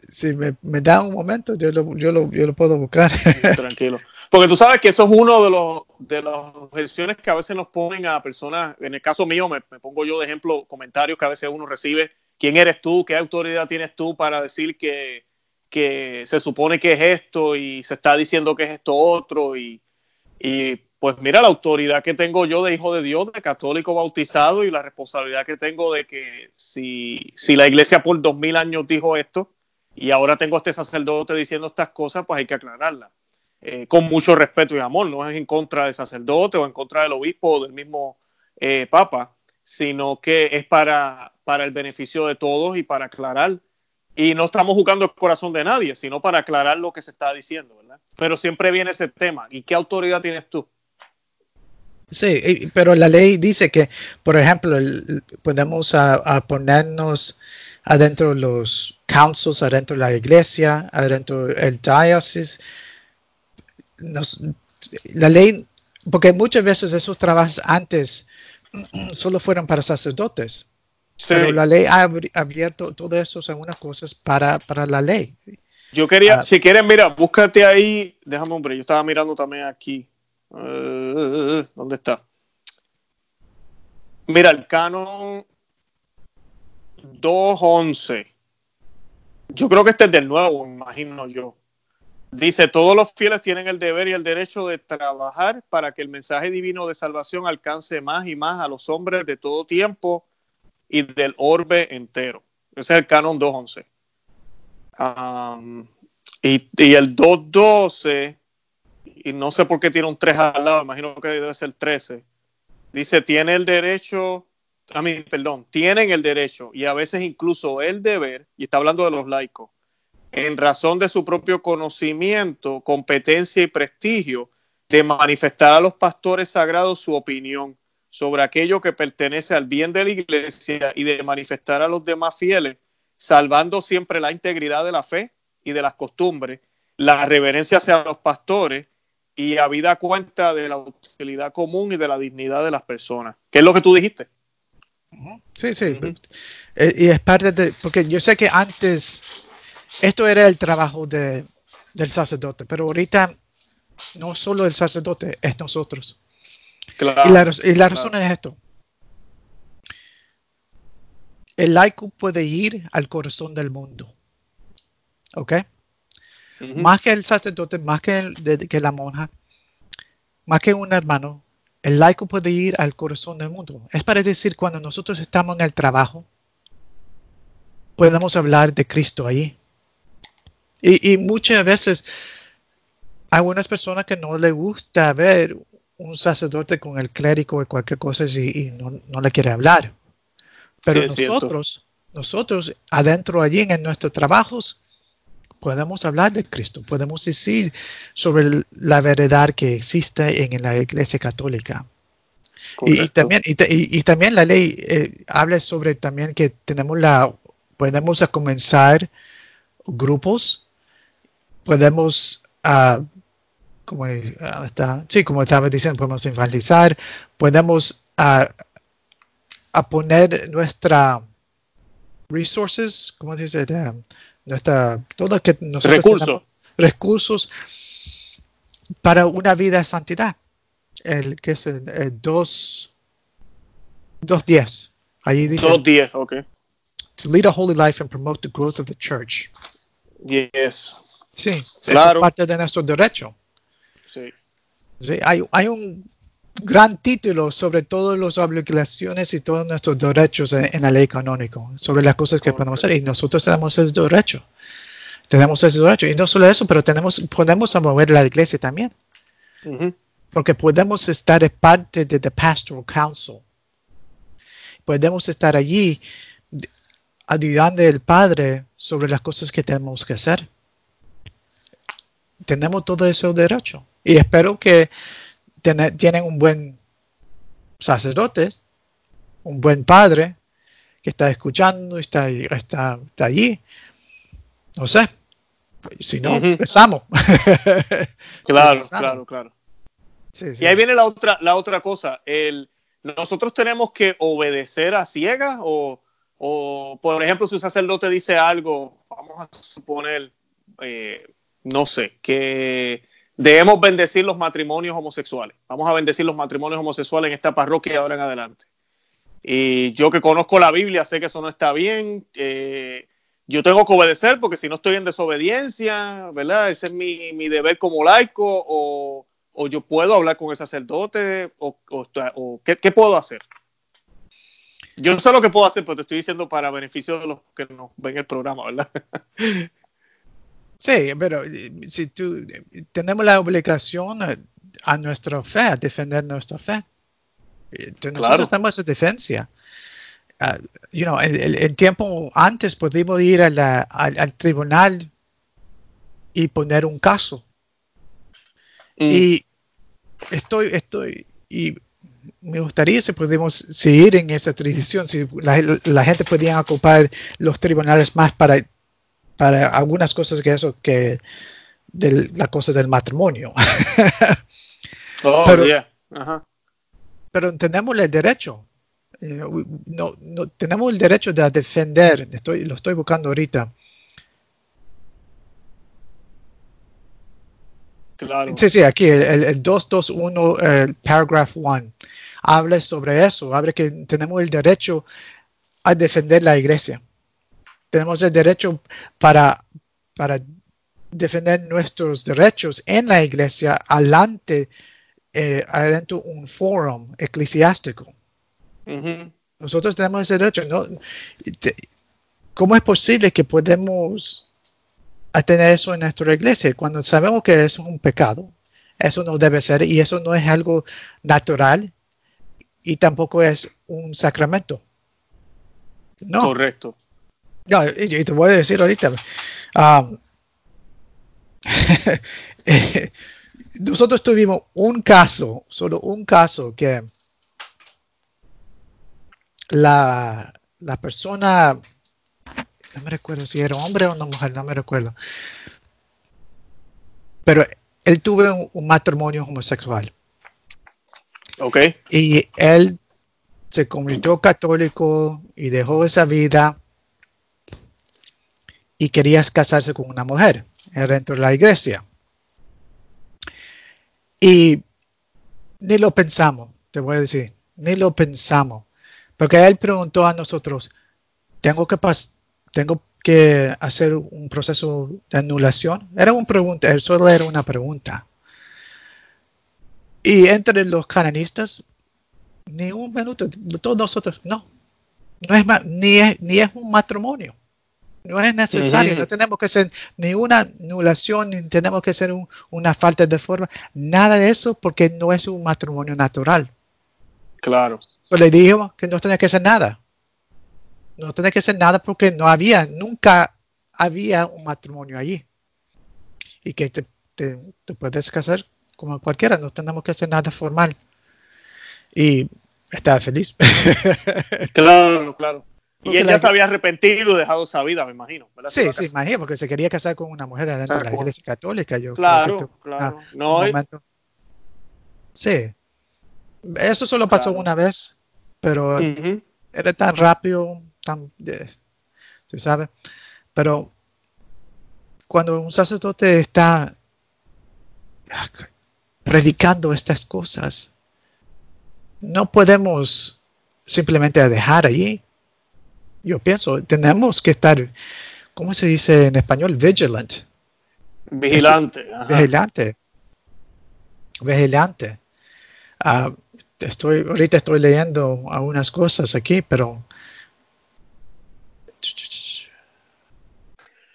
si me, da un momento, yo lo, yo lo, puedo buscar. Tranquilo. Porque tú sabes que eso es uno de los de las objeciones que a veces nos ponen a personas, en el caso mío, me, pongo yo de ejemplo comentarios que a veces uno recibe, ¿quién eres tú? ¿Qué autoridad tienes tú para decir que, que se supone que es esto y se está diciendo que es esto otro? Y, y pues mira la autoridad que tengo yo de hijo de Dios, de católico bautizado y la responsabilidad que tengo de que si, si la iglesia por dos mil años dijo esto y ahora tengo este sacerdote diciendo estas cosas, pues hay que aclararlas. Eh, con mucho respeto y amor, no es en contra del sacerdote o en contra del obispo o del mismo eh, papa, sino que es para, para el beneficio de todos y para aclarar. Y no estamos jugando el corazón de nadie, sino para aclarar lo que se está diciendo, ¿verdad? Pero siempre viene ese tema. ¿Y qué autoridad tienes tú? Sí, pero la ley dice que, por ejemplo, podemos a, ponernos adentro los councils, adentro de la iglesia, adentro del diócesis, la ley, porque muchas veces esos trabajos antes solo fueron para sacerdotes. Pero la ley ha abierto todas esas algunas cosas para, para la ley. Yo quería, ah. si quieres, mira, búscate ahí, déjame hombre, yo estaba mirando también aquí. Uh, ¿Dónde está? Mira, el canon 2.11. Yo creo que este es del nuevo, imagino yo. Dice, todos los fieles tienen el deber y el derecho de trabajar para que el mensaje divino de salvación alcance más y más a los hombres de todo tiempo y del orbe entero. Ese es el canon 2.11. y, y, el 2.12, y no sé por qué tiene un 3 al lado, imagino que debe ser 13. Dice, tiene el derecho a mí, perdón, tienen el derecho y a veces incluso el deber, y está hablando de los laicos, en razón de su propio conocimiento, competencia y prestigio, de manifestar a los pastores sagrados su opinión sobre aquello que pertenece al bien de la iglesia y de manifestar a los demás fieles, salvando siempre la integridad de la fe y de las costumbres, la reverencia hacia los pastores y a vida cuenta de la utilidad común y de la dignidad de las personas. ¿Qué es lo que tú dijiste? Sí, sí. Eh, y es parte de, porque yo sé que antes esto era el trabajo de, del sacerdote, pero ahorita no solo el sacerdote, es nosotros. Y la, razón es esto. El laico puede ir al corazón del mundo. ¿Ok? Más que el sacerdote, más que, que la monja, más que un hermano, el laico puede ir al corazón del mundo. Es para decir, cuando nosotros estamos en el trabajo, podemos hablar de Cristo ahí. Y, muchas veces hay algunas personas que no les gusta ver un sacerdote con el clérigo o cualquier cosa y, no, le quiere hablar. Pero nosotros, nosotros adentro allí en nuestros trabajos, podemos hablar de Cristo, podemos decir sobre la verdad que existe en la Iglesia Católica. Y, también, y, también la ley eh, habla sobre también que tenemos la, podemos comenzar grupos, podemos, uh, como, está, sí, como estaba diciendo, podemos evangelizar, podemos uh, a poner nuestra resources, ¿cómo se dice? nuestra, todo que nosotros recursos. recursos para una vida de santidad. El que es el, el dos, dos días. Allí dice. Dos días, ok. To lead a holy life and promote the growth of the church. Yes. Sí, claro. es parte de nuestro derecho. Sí. sí hay, hay un gran título sobre todas las obligaciones y todos nuestros derechos en, la ley canónica, sobre las cosas que podemos hacer. Y nosotros tenemos ese derecho. Tenemos ese derecho. Y no solo eso, pero tenemos, podemos mover la iglesia también. Porque podemos estar parte de the pastoral council. Podemos estar allí ayudando al Padre sobre las cosas que tenemos que hacer. Tenemos todo ese derecho. Y espero que tienen un buen sacerdote, un buen padre que está escuchando, está, está, está allí. No sé. Si no, empezamos. claro, claro, claro. Y ahí viene la otra, la otra cosa. El, nosotros tenemos que obedecer a ciegas o, o, por ejemplo, si un sacerdote dice algo, vamos a suponer, eh, no sé, que debemos bendecir los matrimonios homosexuales. Vamos a bendecir los matrimonios homosexuales en esta parroquia de ahora en adelante. Y yo que conozco la Biblia sé que eso no está bien. yo tengo que obedecer porque si no estoy en desobediencia, ¿verdad? Ese es mi, deber como laico o, yo puedo hablar con el sacerdote o, ¿qué, puedo hacer. Yo sé lo que puedo hacer, pero te estoy diciendo para beneficio de los que nos ven el programa, ¿verdad? Sí, pero eh, si tú tenemos la obligación a, nuestra fe, a defender nuestra fe. Eh, nosotros tenemos esa defensa. Uh, you know, el, tiempo antes podíamos ir al, al, tribunal y poner un caso. Mm. Y estoy, estoy, y me gustaría si podemos seguir en esa tradición, si la, la gente podía ocupar los tribunales más para para algunas cosas que eso que de la cosa del matrimonio. Oh, pero, pero tenemos el derecho. Eh, no, no, tenemos el derecho de defender. Estoy, lo estoy buscando ahorita. Claro. Sí, sí, aquí el, el 221, el paragraph 1, habla sobre eso, habla que tenemos el derecho a defender la iglesia. Tenemos el derecho para, para defender nuestros derechos en la iglesia alante eh, un foro eclesiástico. Nosotros tenemos ese derecho. ¿no? ¿Cómo es posible que podemos tener eso en nuestra iglesia cuando sabemos que eso es un pecado? Eso no debe ser y eso no es algo natural y tampoco es un sacramento. No. Correcto. Y, te voy a decir ahorita, um, nosotros tuvimos un caso, solo un caso que la, persona, no me recuerdo si era hombre o una mujer, no me recuerdo, pero él tuvo un, matrimonio homosexual. Ok. Y él se convirtió católico y dejó esa vida y quería casarse con una mujer dentro de la iglesia. Y ni lo pensamos, te voy a decir, ni lo pensamos. Porque él preguntó a nosotros, tengo que, tengo que hacer un proceso de anulación. Era una pregunta, él solo era una pregunta. Y entre los canonistas, ni un minuto, todos nosotros, no, no es ni ni es un matrimonio. No es necesario, no tenemos que hacer ni una anulación, ni tenemos que hacer una falta de forma, nada de eso porque no es un matrimonio natural. Claro. Pues le dijimos que no tenía que hacer nada. No tenía que hacer nada porque no había, nunca había un matrimonio allí. Y que te, te, puedes casar como cualquiera, no tenemos que hacer nada formal. Y estaba feliz. claro, claro. Y ella se había arrepentido y dejado esa vida, me imagino. Sí, sí, imagino, porque se quería casar con una mujer de la iglesia católica. Yo claro, claro. no, Sí. Eso solo pasó una vez, pero era tan rápido, tan. ¿Se sabe? Pero cuando un sacerdote está predicando estas cosas, no podemos simplemente dejar allí yo pienso, tenemos que estar, ¿cómo se dice en español? Vigilant. Vigilante. vigilante. Vigilante. Ah, estoy, ahorita estoy leyendo algunas cosas aquí, pero...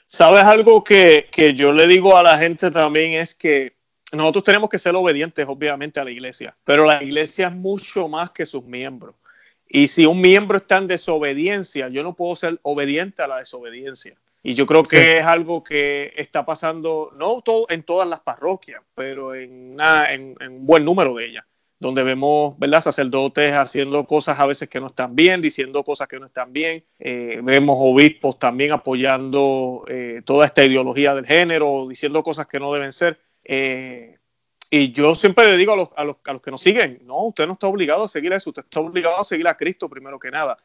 ¿Sabes algo que, que yo le digo a la gente también? Es que nosotros tenemos que ser obedientes, obviamente, a la iglesia, pero la iglesia es mucho más que sus miembros. Y si un miembro está en desobediencia, yo no puedo ser obediente a la desobediencia. Y yo creo que es algo que está pasando, no todo, en todas las parroquias, pero en, en, un buen número de ellas, donde vemos ¿verdad? sacerdotes haciendo cosas a veces que no están bien, diciendo cosas que no están bien. Eh, vemos obispos también apoyando eh, toda esta ideología del género, diciendo cosas que no deben ser. Eh, y yo siempre le digo a los, a, los, a los, que nos siguen, no, usted no está obligado a seguir eso, usted está obligado a seguir a Cristo primero que nada.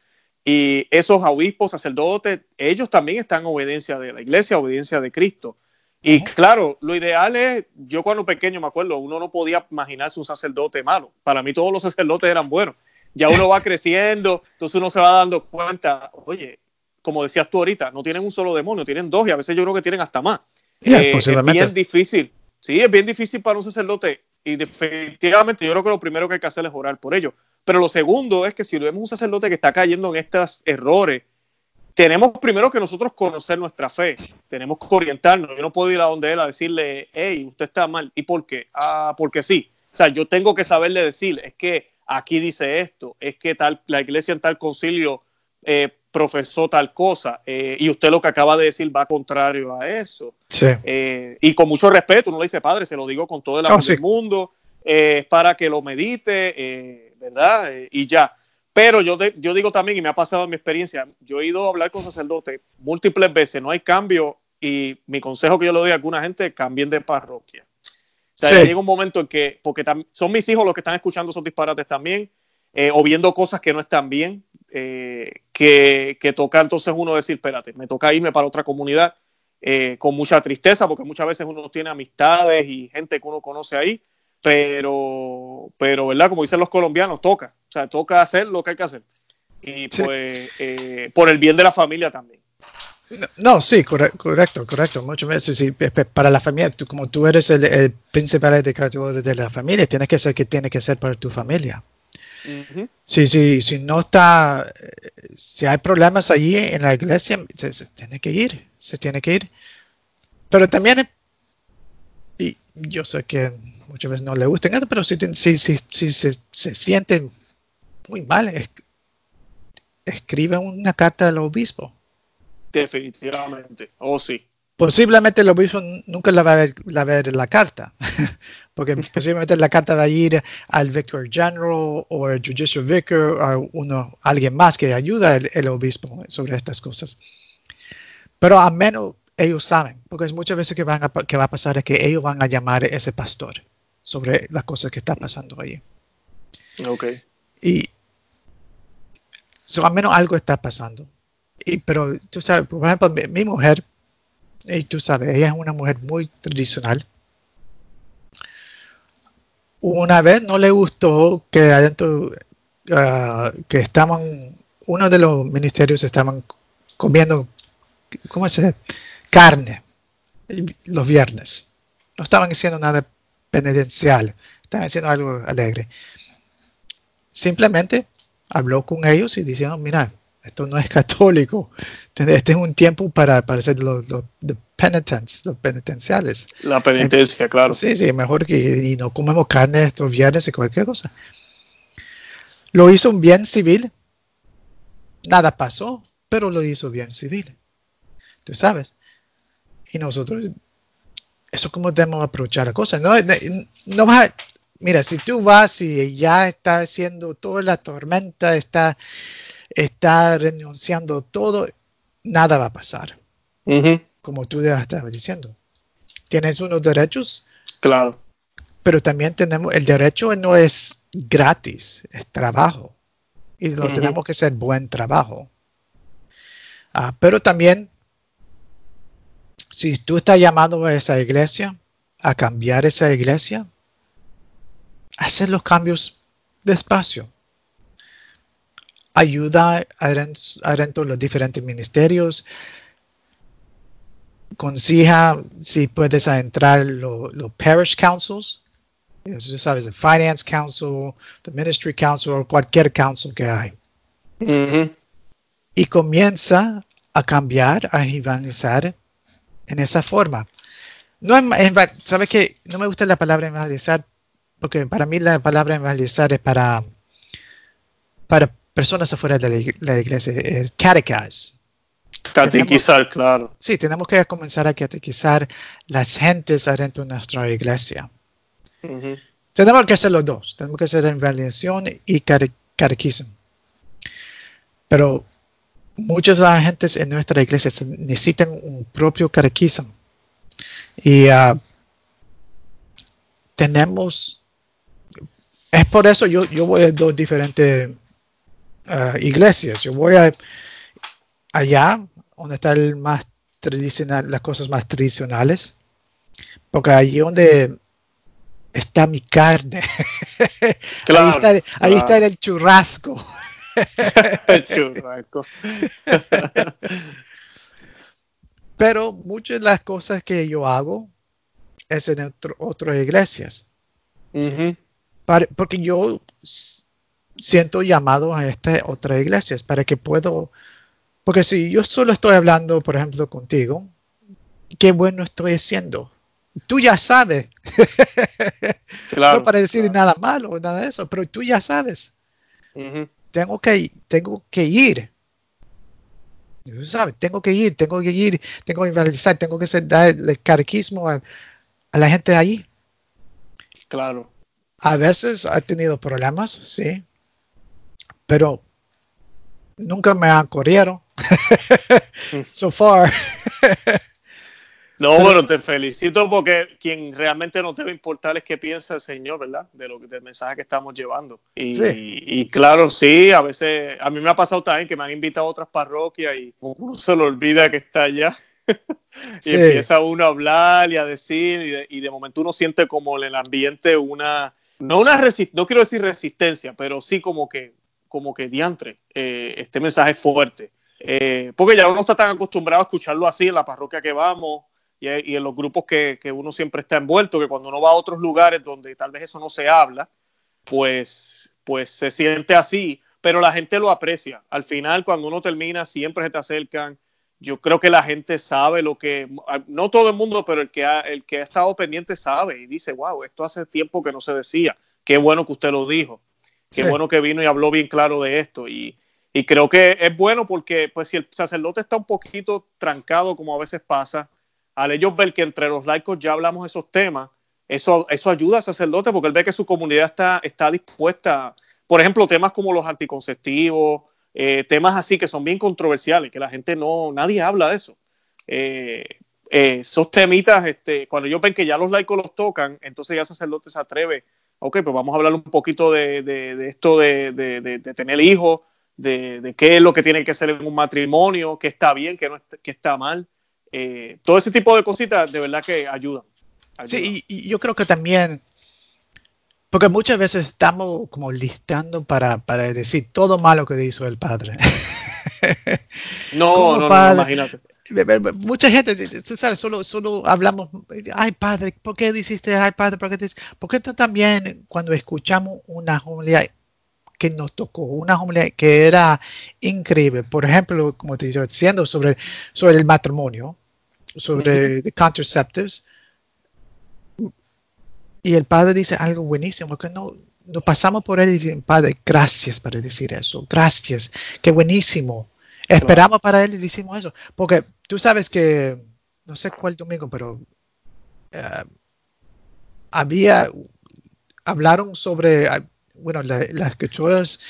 Y esos obispos, sacerdotes, ellos también están en obediencia de la iglesia, obediencia de Cristo. Y claro, lo ideal es, yo cuando pequeño me acuerdo, uno no podía imaginarse un sacerdote malo. Para mí todos los sacerdotes eran buenos. Ya uno va creciendo, entonces uno se va dando cuenta, oye, como decías tú ahorita, no tienen un solo demonio, tienen dos y a veces yo creo que tienen hasta más. Eh, es bien difícil Sí, es bien difícil para un sacerdote y definitivamente yo creo que lo primero que hay que hacer es orar por ello. Pero lo segundo es que si vemos un sacerdote que está cayendo en estos errores, tenemos primero que nosotros conocer nuestra fe, tenemos que orientarnos. Yo no puedo ir a donde él a decirle, hey, usted está mal. ¿Y por qué? Ah, porque sí. O sea, yo tengo que saberle decir, es que aquí dice esto, es que tal, la iglesia en tal concilio eh, profesó tal cosa eh, y usted lo que acaba de decir va contrario a eso. Eh, y con mucho respeto, uno le dice, padre, se lo digo con todo el amor del mundo, eh, para que lo medite, ¿verdad? y ya. Pero yo, yo digo también, y me ha pasado en mi experiencia, yo he ido a hablar con sacerdotes múltiples veces, no hay cambio, y mi consejo que yo le doy a alguna gente, cambien de parroquia. sea, llega un momento en que, porque son mis hijos los que están escuchando esos disparates también, o viendo cosas que no están bien, eh, que, que, toca entonces uno decir, espérate, me toca irme para otra comunidad eh, con mucha tristeza, porque muchas veces uno tiene amistades y gente que uno conoce ahí, pero, pero, ¿verdad? Como dicen los colombianos, toca, o sea, toca hacer lo que hay que hacer. Y pues, por el bien de la familia también. No, sí, correcto, correcto. Muchas veces, sí, para la familia, tú, como tú eres el, principal educador de la familia, tienes que ser que tiene que ser para tu familia. Sí, sí, si no está, si hay problemas allí en la iglesia, se, tiene que ir, se tiene que ir. Pero también, y yo sé que muchas veces no le gustan esto, pero si, si, si, si se, se, sienten muy mal, escribe una carta al obispo. Definitivamente, oh sí. Posiblemente el obispo nunca la va a ver la, ver la carta, porque posiblemente la carta va a ir al vicar general o al judicial vicar o uno, alguien más que ayuda al obispo sobre estas cosas. Pero al menos ellos saben, porque muchas veces que, van a, que va a pasar es que ellos van a llamar a ese pastor sobre las cosas que están pasando allí. Ok. Y so, al menos algo está pasando. Y, pero tú sabes, por ejemplo, mi mujer y tú sabes, ella es una mujer muy tradicional. Una vez no le gustó que adentro, ah, que estaban, uno de los ministerios estaban comiendo, ¿cómo se dice? Carne los viernes. No estaban haciendo nada penitencial, estaban haciendo algo alegre. Simplemente habló con ellos y dijeron, mira, esto no es católico. Este es un tiempo para, para hacer los, los, los penitenciales. La penitencia, claro. Sí, sí, mejor que y no comemos carne estos viernes y cualquier cosa. Lo hizo un bien civil. Nada pasó, pero lo hizo bien civil. Tú sabes. Y nosotros, eso como debemos aprovechar la cosa. No, no vas mira, si tú vas y ya está haciendo toda la tormenta, está está renunciando todo, nada va a pasar. Como tú ya estabas diciendo. Tienes unos derechos. Claro. Pero también tenemos, el derecho no es gratis, es trabajo. Y lo tenemos que hacer buen trabajo. Ah, pero también, si tú estás llamando a esa iglesia, a cambiar esa iglesia, hacer los cambios despacio ayuda adentro de los diferentes ministerios. Consiga si puedes entrar los parish councils, eso sabes, el finance council, the ministry council o cualquier council que hay. Y comienza a cambiar, a evangelizar en esa forma. No, ¿Sabes que No me gusta la palabra evangelizar porque para mí la palabra evangelizar es para, para personas afuera de la, iglesia, el catechize. Catequizar, claro. Sí, tenemos que comenzar a catequizar las gentes adentro de nuestra iglesia. Tenemos que hacer los dos. Tenemos que hacer evangelización y catequismo. Pero muchas de las gentes en nuestra iglesia necesitan un propio catequismo. Y uh, tenemos, es por eso yo, yo voy a dos diferentes iglesias. Yo voy a, allá donde está el más tradicional, las cosas más tradicionales, porque allí donde está mi carne. ahí, está, el churrasco. el churrasco. Pero muchas de las cosas que yo hago es en otras iglesias. porque yo siento llamado a esta otra iglesia para que puedo, porque si yo solo estoy hablando, por ejemplo, contigo, qué bueno estoy haciendo. Tú ya sabes. no para decir nada malo, nada de eso, pero tú ya sabes. Tengo que, tengo que ir. Tú sabes, tengo que ir, tengo que ir, tengo que evangelizar, tengo que dar el catequismo a, a la gente de allí. Claro. A veces ha tenido problemas, sí, pero nunca me han corrido so far. No, bueno, te felicito porque quien realmente nos debe importar es qué piensa el Señor, ¿verdad? De lo del mensaje que estamos llevando. Y, y, claro, sí, a veces, a mí me ha pasado también que me han invitado a otras parroquias y uno se le olvida que está allá. y empieza uno a hablar y a decir, y de, momento uno siente como en el ambiente una, no una no quiero decir resistencia, pero sí como que, como que diantre, eh, este mensaje es fuerte. Eh, porque ya uno está tan acostumbrado a escucharlo así en la parroquia que vamos, y, en los grupos que, uno siempre está envuelto, que cuando uno va a otros lugares donde tal vez eso no se habla, pues, pues se siente así, pero la gente lo aprecia. Al final, cuando uno termina, siempre se te acercan. Yo creo que la gente sabe lo que, no todo el mundo, pero el que ha, el que ha estado pendiente sabe y dice, wow, esto hace tiempo que no se decía. Qué bueno que usted lo dijo. Qué bueno que vino y habló bien claro de esto. Y, y creo que es bueno porque, pues, si el sacerdote está un poquito trancado, como a veces pasa, al ellos ver que entre los laicos ya hablamos de esos temas, eso, eso ayuda al sacerdote porque él ve que su comunidad está, está dispuesta, por ejemplo, temas como los anticonceptivos, eh, temas así que son bien controversiales, que la gente no, nadie habla de eso. Eh, eh, esos temitas, este, cuando ellos ven que ya los laicos los tocan, entonces ya el sacerdote se atreve, ok, pues vamos a hablar un poquito de, de, esto de, de, tener hijos, de, qué es lo que tiene que ser en un matrimonio, qué está bien, qué, no qué está mal. Eh, todo ese tipo de cositas de verdad que ayudan. Sí, y, yo creo que también, porque muchas veces estamos como listando para, para decir todo malo que hizo el padre. no, no, no, imagínate. Mucha gente, tú sabes, solo, solo hablamos, ay padre, ¿por qué dijiste, ay padre, por qué, porque también cuando escuchamos una homilía que nos tocó, una homilía que era increíble, por ejemplo, como te estoy diciendo, sobre, sobre el matrimonio, sobre uh contraceptives. Y el padre dice algo buenísimo, que no, nos pasamos por él y dicen, padre, gracias para decir eso, gracias, qué buenísimo. Esperamos para él y decimos eso, porque tú sabes que, no sé cuál domingo, pero eh, había, hablaron sobre, ah, bueno, las escrituras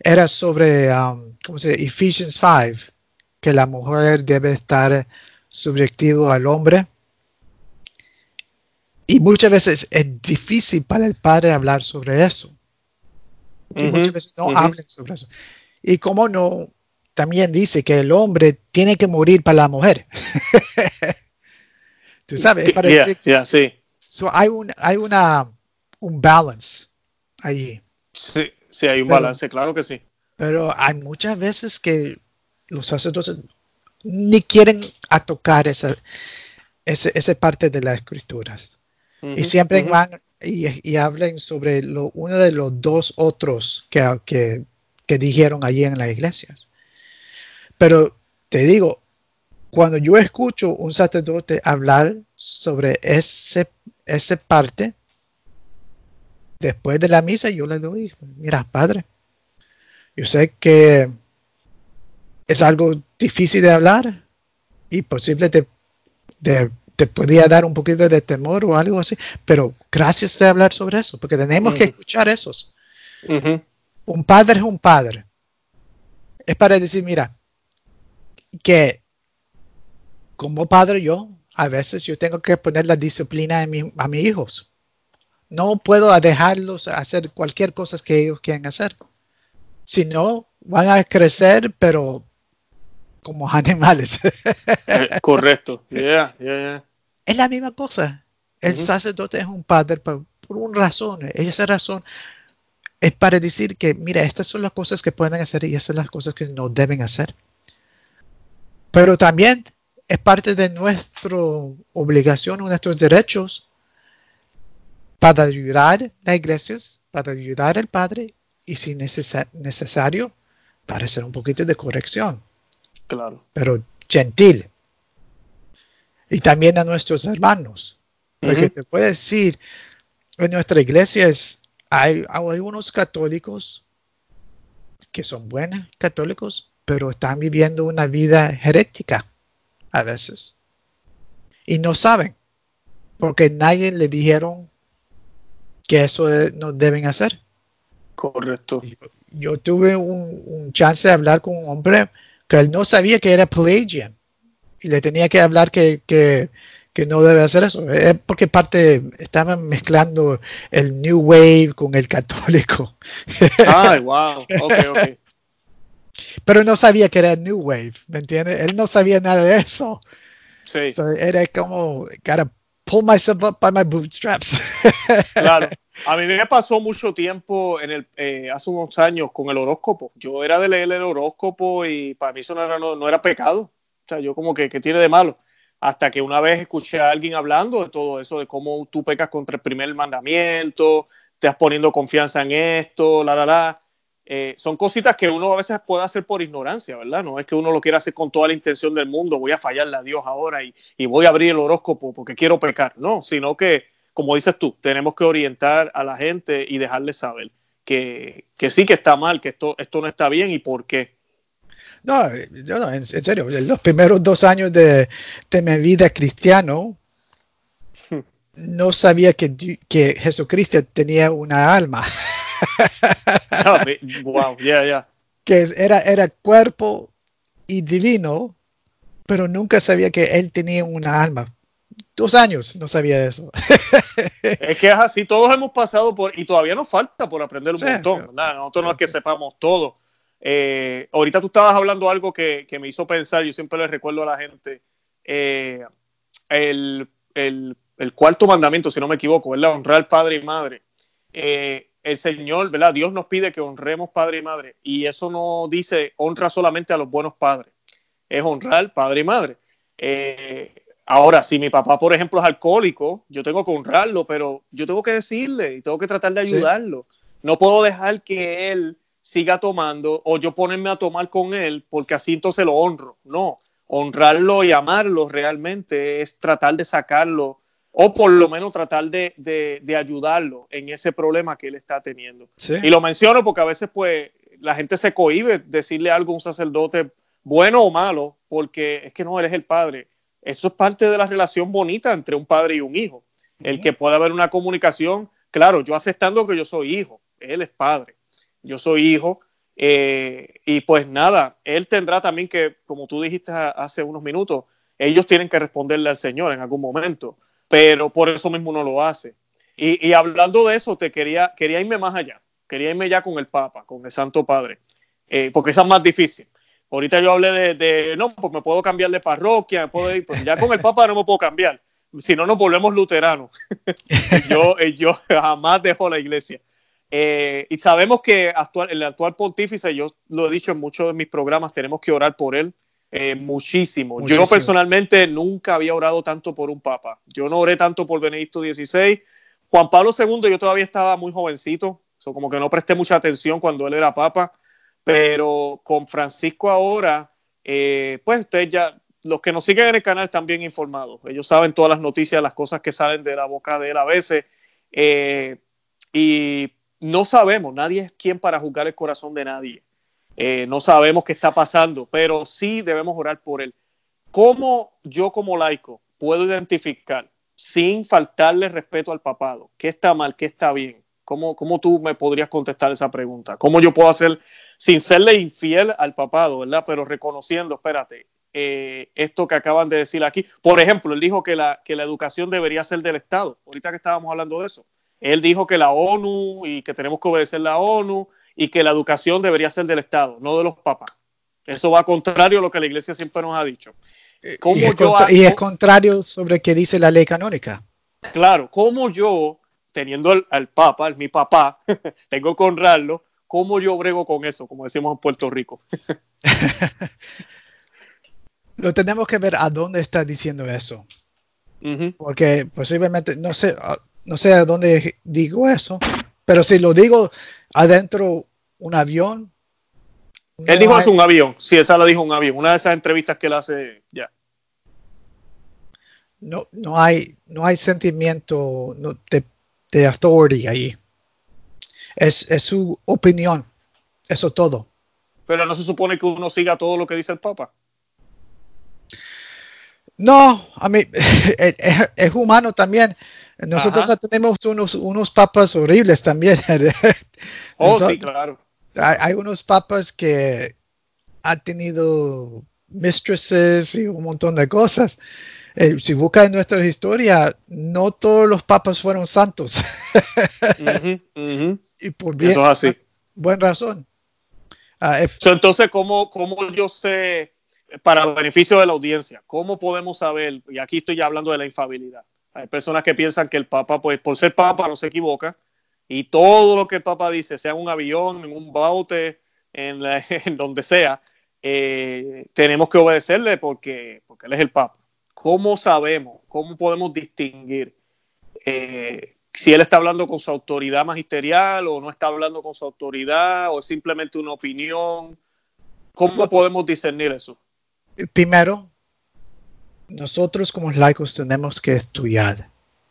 era sobre, um, ¿cómo se dice? Ephesians 5, que la mujer debe estar subjetivo al hombre. Y muchas veces es difícil para el padre hablar sobre eso. Y muchas veces no hablan sobre eso. Y como no, también dice que el hombre tiene que morir para la mujer. Tú sabes, para sí. hay un, hay una, un balance ahí. Sí, sí, hay un balance, claro que sí. Pero hay muchas veces que los sacerdotes ni quieren a tocar esa, esa, parte de las escrituras. y siempre van y, y, hablan sobre lo, uno de los dos otros que, que, que dijeron allí en las iglesias. Pero te digo, cuando yo escucho un sacerdote hablar sobre ese, esa parte, después de la misa yo le doy, mira, padre, yo sé que es algo difícil de hablar y posible te, te, podía dar un poquito de temor o algo así, pero gracias de hablar sobre eso, porque tenemos que escuchar esos. Un padre es un padre. Es para decir, mira, que como padre yo, a veces yo tengo que poner la disciplina a mis hijos. No puedo dejarlos hacer cualquier cosa que ellos quieran hacer. Si no, van a crecer, pero como animales. Eh, correcto. Es la misma cosa. El sacerdote es un padre por, una razón. Esa razón es para decir que, mira, estas son las cosas que pueden hacer y estas son las cosas que no deben hacer. Pero también es parte de nuestra obligación, nuestros derechos para ayudar a las iglesias, para ayudar al Padre y si necesario, para hacer un poquito de corrección. Claro. Pero gentil. Y también a nuestros hermanos. Porque te puedo decir, en nuestra iglesia hay, hay unos católicos que son buenos católicos, pero están viviendo una vida herética a veces. Y no saben, porque nadie le dijeron que eso no deben hacer. Correcto. Yo, tuve un, un, chance de hablar con un hombre que él no sabía que era Pelagian y le tenía que hablar que, que, que no debe hacer eso. Es porque parte estaban mezclando el New Wave con el católico. Ay, wow. Ok, ok. Pero no sabía que era New Wave, ¿me entiendes? Él no sabía nada de eso. Sí. era como, gotta pull myself up by my bootstraps. Claro. A mí me pasó mucho tiempo en el, eh, hace unos años con el horóscopo. Yo era de leer el horóscopo y para mí eso no era, no, era pecado. O sea, yo como que, ¿qué tiene de malo? Hasta que una vez escuché a alguien hablando de todo eso, de cómo tú pecas contra el primer mandamiento, te estás poniendo confianza en esto, la, la, la. Eh, son cositas que uno a veces puede hacer por ignorancia, ¿verdad? No es que uno lo quiera hacer con toda la intención del mundo, voy a fallarle a Dios ahora y, y voy a abrir el horóscopo porque quiero pecar, no, sino que como dices tú, tenemos que orientar a la gente y dejarles saber que, sí que está mal, que esto, esto no está bien y por qué. No, no en, serio, los primeros dos años de, mi vida cristiano, hmm. no sabía que, que Jesucristo tenía una alma. Wow, yeah, yeah. Que era, era cuerpo y divino, pero nunca sabía que él tenía una alma dos años no sabía eso. es que es así, todos hemos pasado por, y todavía nos falta por aprender un montón, nosotros no es que sepamos todo. Eh, ahorita tú estabas hablando algo que, me hizo pensar, yo siempre le recuerdo a la gente, eh, el, cuarto mandamiento, si no me equivoco, ¿verdad? Honrar padre y madre. Eh, el Señor, ¿verdad? Dios nos pide que honremos padre y madre, y eso no dice honra solamente a los buenos padres, es honrar padre y madre. Ahora, si mi papá, por ejemplo, es alcohólico, yo tengo que honrarlo, pero yo tengo que decirle y tengo que tratar de ayudarlo. No puedo dejar que él siga tomando o yo ponerme a tomar con él porque así entonces lo honro. No, honrarlo y amarlo realmente es tratar de sacarlo o por lo menos tratar de, de, ayudarlo en ese problema que él está teniendo. Y lo menciono porque a veces pues la gente se cohíbe decirle algo a un sacerdote bueno o malo porque es que no, él es el padre eso es parte de la relación bonita entre un padre y un hijo. El que pueda haber una comunicación, claro, yo aceptando que yo soy hijo, él es padre, yo soy hijo, eh, y pues nada, él tendrá también que, como tú dijiste hace unos minutos, ellos tienen que responderle al Señor en algún momento, pero por eso mismo no lo hace. Y, hablando de eso, te quería, quería irme más allá, quería irme ya con el Papa, con el Santo Padre, eh, porque esa es más difícil. Ahorita yo hablé de, no, pues me puedo cambiar de parroquia, me puedo ir, pues ya con el Papa no me puedo cambiar, si no nos volvemos luteranos. yo, eh, yo jamás dejo la iglesia. Eh, y sabemos que actual, el actual pontífice, yo lo he dicho en muchos de mis programas, tenemos que orar por él eh, muchísimo. Yo personalmente nunca había orado tanto por un papa. Yo no oré tanto por Benedicto XVI. Juan Pablo II, yo todavía estaba muy jovencito, como que no presté mucha atención cuando él era papa. Pero con Francisco ahora, eh, pues ustedes ya, los que nos siguen en el canal están bien informados. Ellos saben todas las noticias, las cosas que salen de la boca de él a veces. Eh, y no sabemos, nadie es quien para juzgar el corazón de nadie. Eh, no sabemos qué está pasando, pero sí debemos orar por él. ¿Cómo yo como laico puedo identificar sin faltarle respeto al papado qué está mal, qué está bien? ¿Cómo, ¿Cómo tú me podrías contestar esa pregunta? ¿Cómo yo puedo hacer sin serle infiel al papado, ¿verdad? Pero reconociendo, espérate, eh, esto que acaban de decir aquí. Por ejemplo, él dijo que la, que la educación debería ser del Estado. Ahorita que estábamos hablando de eso. Él dijo que la ONU y que tenemos que obedecer la ONU y que la educación debería ser del Estado, no de los papás. Eso va contrario a lo que la iglesia siempre nos ha dicho. Eh, y, es y es contrario sobre qué dice la ley canónica. Claro, como yo, teniendo al, al Papa, mi papá, tengo que honrarlo, ¿Cómo yo brego con eso, como decimos en Puerto Rico? Lo tenemos que ver a dónde está diciendo eso. Porque posiblemente, no sé, ah, no sé a dónde digo eso, pero si lo digo adentro un avión. Él dijo es un avión, sí, esa la dijo un avión, una de esas entrevistas que él hace ya. No, no hay, no hay sentimiento de, de authority ahí. Es, su opinión. Eso todo. Pero no se supone que uno siga todo lo que dice el Papa. No, a mí es, humano también. Nosotros tenemos unos, unos papas horribles también. oh, sí, claro. Hay, unos papas que han tenido mistresses y un montón de cosas. eh, si buscas en nuestra historia, no todos los papas fueron santos. Y por bien, Eso es así. buena razón. Ah, entonces, ¿cómo, ¿cómo yo sé, para el beneficio de la audiencia, cómo podemos saber, y aquí estoy ya hablando de la infabilidad, hay personas que piensan que el Papa, pues por ser Papa, no se equivoca, y todo lo que el Papa dice, sea en un avión, en un bote, en, donde sea, eh, tenemos que obedecerle porque, porque él es el Papa. ¿Cómo sabemos, cómo podemos distinguir eh, si él está hablando con su autoridad magisterial o no está hablando con su autoridad o es simplemente una opinión? ¿Cómo podemos discernir eso? Primero, nosotros como laicos tenemos que estudiar,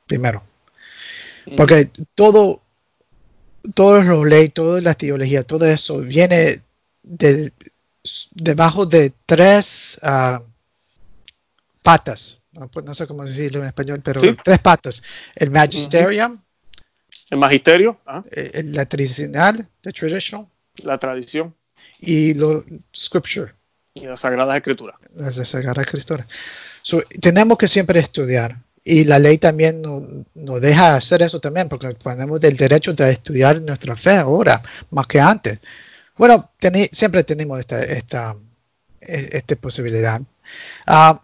primero. Porque todo, todos los leyes, toda la teología, todo eso viene de, debajo de tres ah, patas. Pues, no, sé cómo decirlo en español, pero tres patas. El magisterium. El magisterio. Eh, la tradicional, la traditional. La tradición. Y lo scripture. Y la Sagrada Escritura. La Sagrada Escritura. tenemos que siempre estudiar. Y la ley también nos, deja hacer eso también, porque tenemos el derecho de estudiar nuestra fe ahora, más que antes. Bueno, siempre tenemos esta, esta, esta posibilidad. Ah,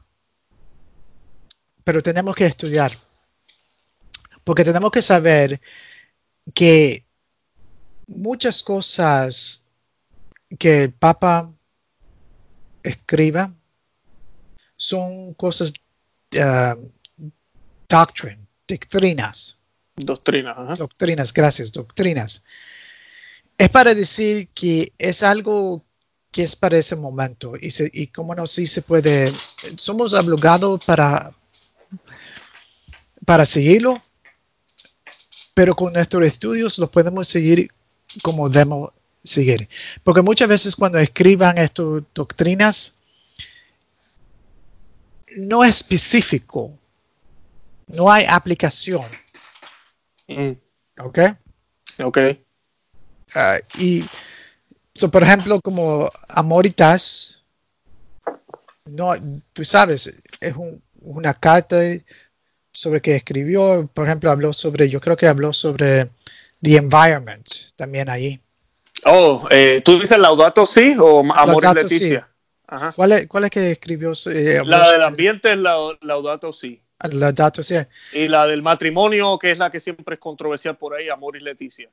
pero tenemos que estudiar, porque tenemos que saber que muchas cosas que el Papa escriba son cosas, uh, doctrine, doctrinas. Doctrinas. Doctrinas, gracias, doctrinas. Es para decir que es algo que es para ese momento y, se, y como no, sí se puede, somos obligados para, para seguirlo, pero con nuestros estudios lo podemos seguir como debemos seguir. Porque muchas veces cuando escriban estas doctrinas, no es específico, no hay aplicación. Mm. ¿Ok? Ok. Ah, y, por ejemplo, como Amoritas, no, tú sabes, es una carta sobre que escribió, por ejemplo, habló sobre, yo creo que habló sobre the environment también ahí. Oh, eh, ¿tú dices Laudato sí o Amor Leticia? ¿Cuál, es, ¿Cuál es que escribió? Eh, la del ambiente es la, Laudato sí. Laudato sí. Y la del matrimonio, que es la que siempre es controversial por ahí, Amor y Leticia.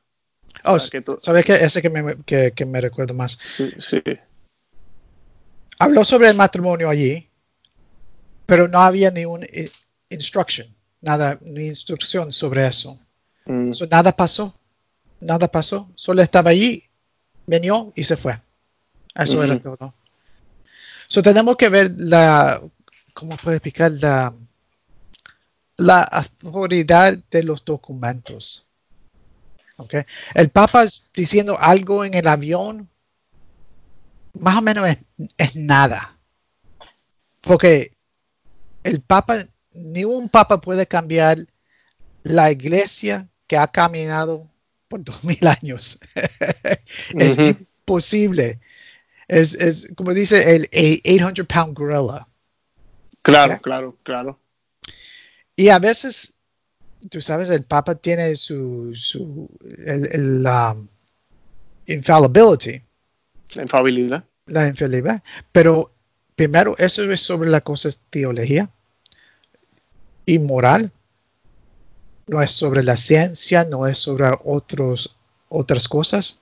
Oh, ¿sabes qué? Ese que me, que, que me recuerdo más. Sí, sí. Habló sobre el matrimonio allí, pero no había ni un eh, instruction, nada, ni instrucción sobre eso. Mm. nada pasó, nada pasó, solo estaba allí, venió y se fue. Eso era todo. So, tenemos que ver la, ¿cómo puede explicar la, la autoridad de los documentos? Okay. El Papa diciendo algo en el avión, más o menos es, nada. Porque el Papa, ni un Papa puede cambiar la iglesia que ha caminado por dos mil años. es imposible. Es, es, como dice el 800 pound gorilla. Claro, claro, claro. Y a veces tú sabes, el Papa tiene su, su el, la infallibility. La infalibilidad. La infalibilidad. Pero primero, eso es sobre la cosa teología y moral. No es sobre la ciencia, no es sobre otros, otras cosas.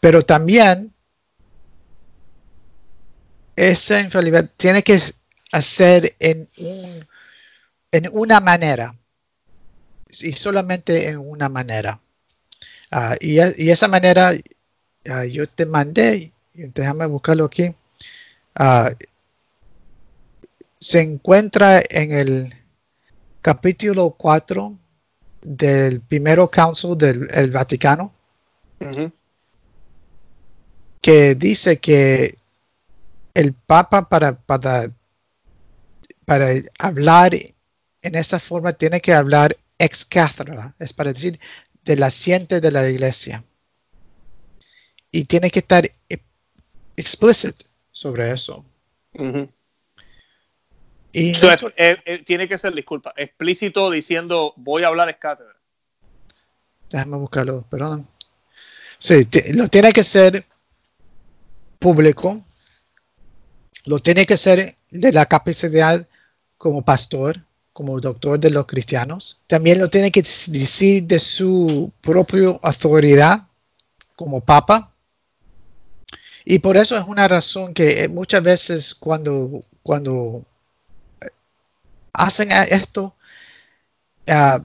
Pero también esa infalibilidad tiene que hacer en, un, en una manera y solamente en una manera. Ah, y, esa manera ah, yo te mandé, déjame buscarlo aquí, ah, se encuentra en el capítulo 4 del primero council del Vaticano, que dice que el Papa para, para, para hablar en esa forma tiene que hablar ex cathedra, es para decir de la siente de la iglesia. Y tiene que estar explícito sobre eso. Y tiene que ser, disculpa, explícito diciendo voy a hablar de cátedra. Déjame buscarlo, perdón. Sí, lo tiene que ser público, lo tiene que ser de la capacidad como pastor, como doctor de los cristianos. También lo tiene que decir de su propia autoridad como papa. Y por eso es una razón que muchas veces cuando, cuando hacen esto, uh,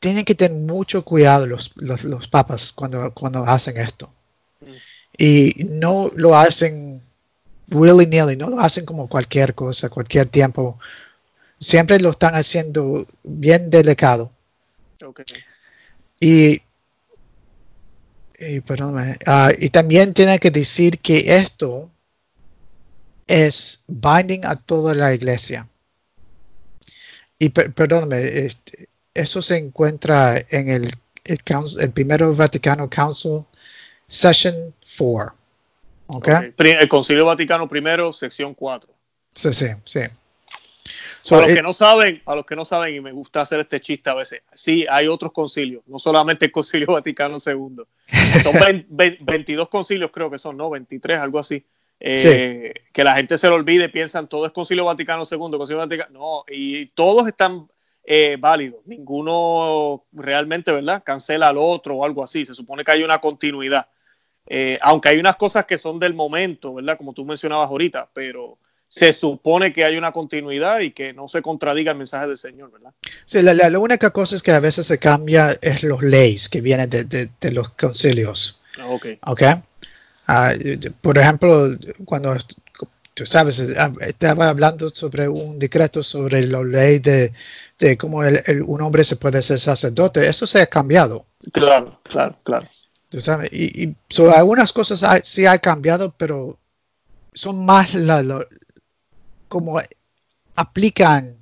tienen que tener mucho cuidado los, los, papas cuando, cuando hacen esto. Mm. Y no lo hacen willy-nilly, no lo hacen como cualquier cosa, cualquier tiempo. Siempre lo están haciendo bien delicado. Y, y, ah, y también tiene que decir que esto es binding a toda la iglesia. Y perdóname, este, eso se encuentra en el, el, el primero Vaticano Council, Session 4. Okay. El Concilio Vaticano I, sección 4. Sí, sí, sí. para los que no saben, a los que no saben, y me gusta hacer este chiste a veces, sí, hay otros concilios, no solamente el Concilio Vaticano II. Son 22 concilios, creo que son, ¿no? 23, algo así. Eh, que la gente se lo olvide, piensan todo es Concilio Vaticano II, Concilio Vaticano. No, y todos están eh, válidos. Ninguno realmente, ¿verdad? Cancela al otro o algo así. Se supone que hay una continuidad. Eh, aunque hay unas cosas que son del momento, ¿verdad? Como tú mencionabas ahorita, pero se supone que hay una continuidad y que no se contradiga el mensaje del Señor, ¿verdad? Sí, la, única cosa es que a veces se cambia es los leyes que vienen de, los concilios. Ok. okay? Ah, por ejemplo, cuando tú sabes, ah, estaba hablando sobre un decreto sobre la ley de, cómo un hombre se puede ser sacerdote, eso se ha cambiado. Claro, claro, claro. Y, algunas cosas sí ha cambiado, pero son más la, como aplican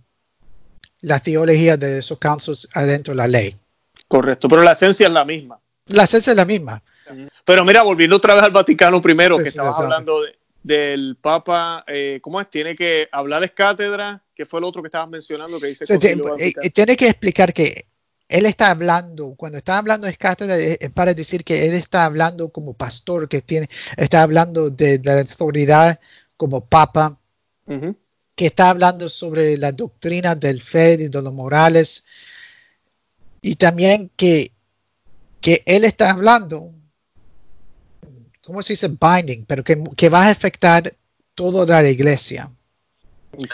la teología de esos councils adentro de la ley. Correcto, pero la esencia es la misma. La esencia es la misma. Pero mira, volviendo otra vez al Vaticano primero, que estabas hablando del Papa, eh, ¿cómo es? Tiene que hablar cátedra, que fue el otro que estabas mencionando que dice. Eh, tiene que explicar que él está hablando, cuando está hablando de cátedra, es para decir que él está hablando como pastor, que tiene, está hablando de, la autoridad como papa, que está hablando sobre la doctrina del fe y de los morales, y también que, que él está hablando, ¿cómo se dice? Binding, pero que, va a afectar toda la iglesia.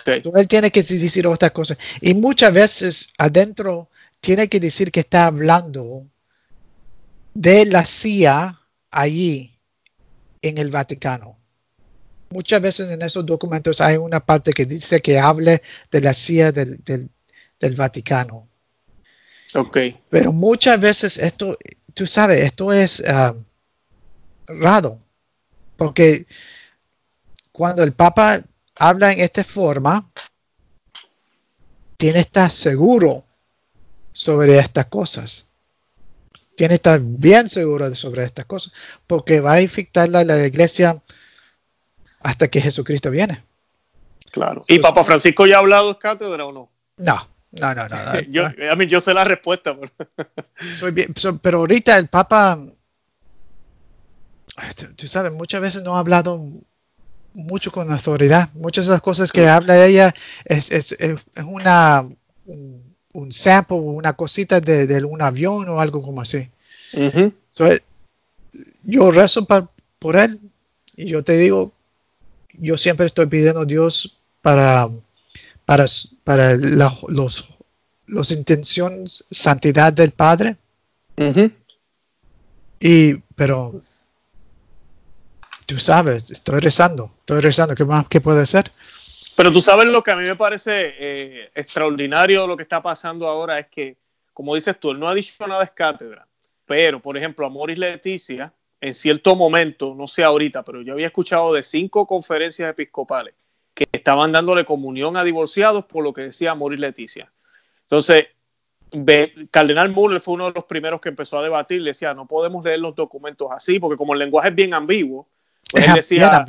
él tiene que decir otras cosas. Y muchas veces adentro tiene que decir que está hablando de la CIA allí en el Vaticano. Muchas veces en esos documentos hay una parte que dice que hable de la CIA del, Vaticano. Ok. Pero muchas veces esto, tú sabes, esto es ah, raro. Porque cuando el Papa habla en esta forma, tiene que estar seguro sobre estas cosas. Tiene que estar bien seguro sobre estas cosas, porque va a infectar la, la iglesia hasta que Jesucristo viene. Claro. ¿Y Papa Francisco ya ha hablado de cátedra o no? No, no, no, no. yo, a mí, yo sé la respuesta. Pero, pero ahorita el Papa, tú, sabes, muchas veces no ha hablado mucho con autoridad. Muchas de las cosas que habla ella es, es, es una, un sample, una cosita de, un avión o algo como así. yo rezo por él y yo te digo, yo siempre estoy pidiendo a Dios para, para, para los, los intenciones, santidad del Padre. Y, pero tú sabes, estoy rezando, estoy rezando, ¿qué más que puede ser? Pero tú sabes lo que a mí me parece eh, extraordinario lo que está pasando ahora es que, como dices tú, él no ha dicho nada de cátedra, pero, por ejemplo, a Moris Leticia, en cierto momento, no sé ahorita, pero yo había escuchado de cinco conferencias episcopales que estaban dándole comunión a divorciados por lo que decía Moris Leticia. Entonces, Cardenal Muller fue uno de los primeros que empezó a debatir, decía, no podemos leer los documentos así, porque como el lenguaje es bien ambiguo, Pues él decía,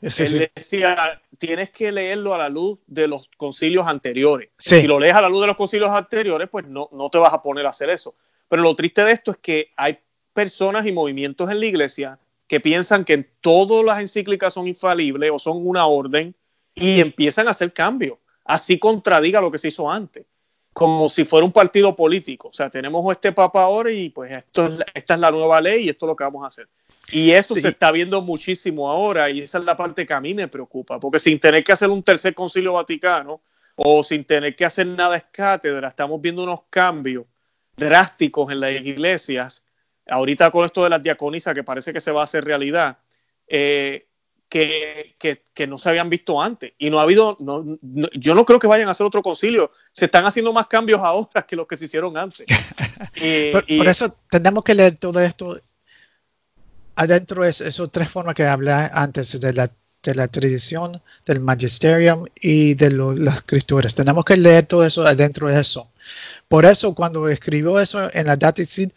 él decía, tienes que leerlo a la luz de los concilios anteriores. Si lo lees a la luz de los concilios anteriores, pues no, no te vas a poner a hacer eso. Pero lo triste de esto es que hay personas y movimientos en la iglesia que piensan que todas las encíclicas son infalibles o son una orden y empiezan a hacer cambios. Así contradiga lo que se hizo antes, como si fuera un partido político. O sea, tenemos este papa ahora y pues esto es, esta es la nueva ley y esto es lo que vamos a hacer. Y eso se está viendo muchísimo ahora y esa es la parte que a mí me preocupa, porque sin tener que hacer un tercer concilio vaticano o sin tener que hacer nada es cátedra, estamos viendo unos cambios drásticos en las iglesias. Ahorita con esto de las diaconisas, que parece que se va a hacer realidad, eh, que, que, no se habían visto antes. Y no ha habido, no, yo no creo que vayan a hacer otro concilio. Se están haciendo más cambios ahora que los que se hicieron antes. por, eso tenemos que leer todo esto adentro de esas tres formas que hablé antes de la, de la tradición, del magisterium y de las escrituras. Tenemos que leer todo eso adentro de eso. Por eso cuando escribió eso en la Daticid,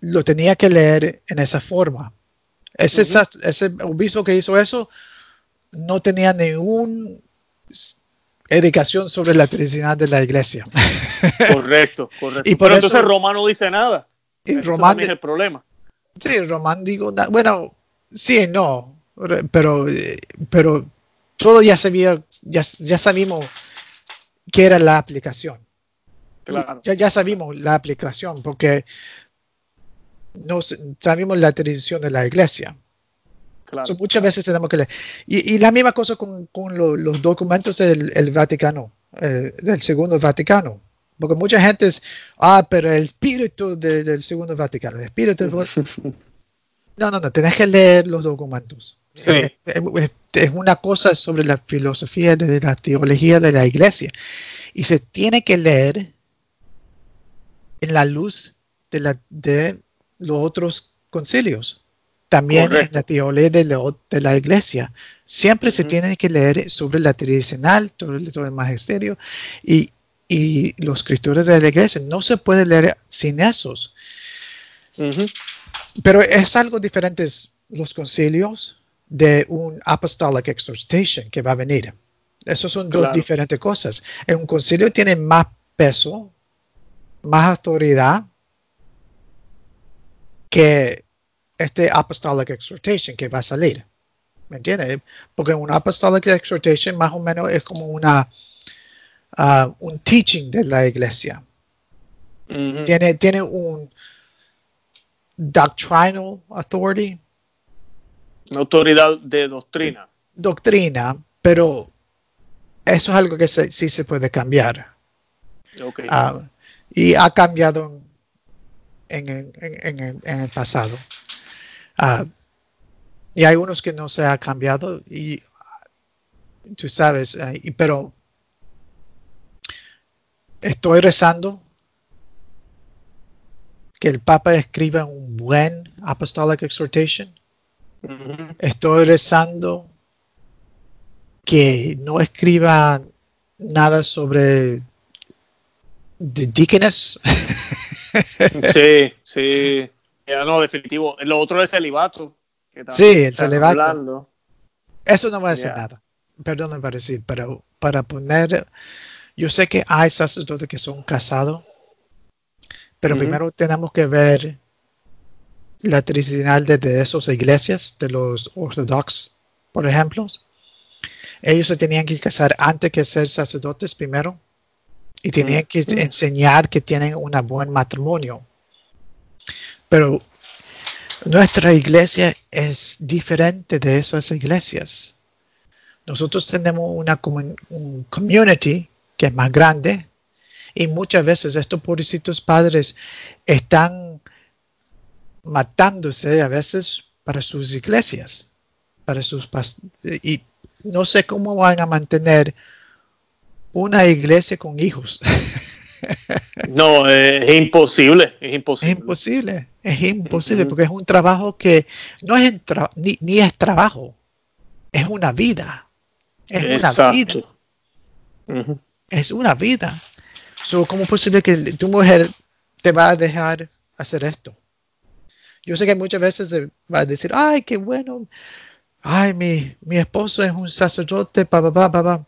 lo tenía que leer en esa forma. Ese, ese obispo que hizo eso no tenía ninguna educación sobre la tradición de la iglesia. Correcto, correcto. Y por Pero eso, entonces Román no dice nada. Y Román es el problema. Sí, Román digo, bueno, sí, no, pero, pero todo ya sabía, ya, ya sabíamos qué era la aplicación. Claro. Ya, ya sabíamos la aplicación porque no sabemos la tradición de la iglesia. Claro, muchas veces tenemos que leer. Y, la misma cosa con, con los documentos del Vaticano, del Segundo Vaticano. Porque mucha gente es, ah, pero el espíritu del Segundo Vaticano, el espíritu... no, no, no, tenés que leer los documentos. Sí. Es, una cosa sobre la filosofía de la teología de la iglesia. Y se tiene que leer en la luz de, la, de los otros concilios. También en la teología de, la iglesia. Siempre se tiene que leer sobre la tradicional, sobre el, magisterio y, y, los escritores de la iglesia. No se puede leer sin esos. Pero es algo diferente los concilios de un apostolic exhortation que va a venir. Esas son dos diferentes cosas. En un concilio tiene más peso, más autoridad que este apostolic exhortation que va a salir. ¿Me entiendes? Porque un apostolic exhortation más o menos es como una uh, un teaching de la iglesia. tiene, tiene un doctrinal authority. autoridad de doctrina. Doctrina, pero eso es algo que sí se puede cambiar. Okay. Uh, y ha cambiado en, el pasado. Ah, y hay unos que no se ha cambiado y tú sabes, eh, pero estoy rezando que el Papa escriba un buen apostolic exhortation. Estoy rezando que no escriba nada sobre the deaconess. Sí, sí. Ya no, definitivo. Lo otro es celibato. Sí, el celibato. Eso no va a decir nada. Perdón para decir, pero para poner. Yo sé que hay sacerdotes que son casados, pero primero tenemos que ver la tradicional de, esas iglesias, de los ortodoxos, por ejemplo. Ellos se tenían que casar antes que ser sacerdotes primero y tenían que enseñar que tienen un buen matrimonio. Pero nuestra iglesia es diferente de esas iglesias. Nosotros tenemos una un community que es más grande y muchas veces estos pobrecitos padres están matándose a veces para sus iglesias, para sus y no sé cómo van a mantener una iglesia con hijos. No, es imposible, es imposible. Es imposible, es imposible, porque es un trabajo que no es ni, es trabajo, es una vida. Es una vida. Es una vida. ¿Cómo es posible que tu mujer te va a dejar hacer esto? Yo sé que muchas veces se va a decir, ay, qué bueno, ay, mi, mi esposo es un sacerdote, pa, pa, pa, pa,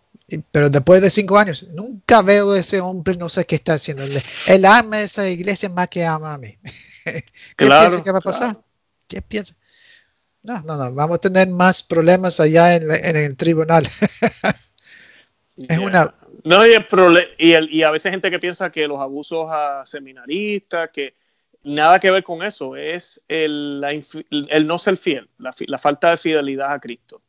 Pero después de cinco años, nunca veo a ese hombre, no sé qué está haciendo. Él ama esa iglesia más que ama a mí. ¿Qué piensa que va a pasar? ¿Qué piensa? No, no, no, vamos a tener más problemas allá en, el tribunal. es una... No, y, el y, el, y a veces gente que piensa que los abusos a seminaristas, que nada que ver con eso, es el, el no ser fiel, la, la, falta de fidelidad a Cristo.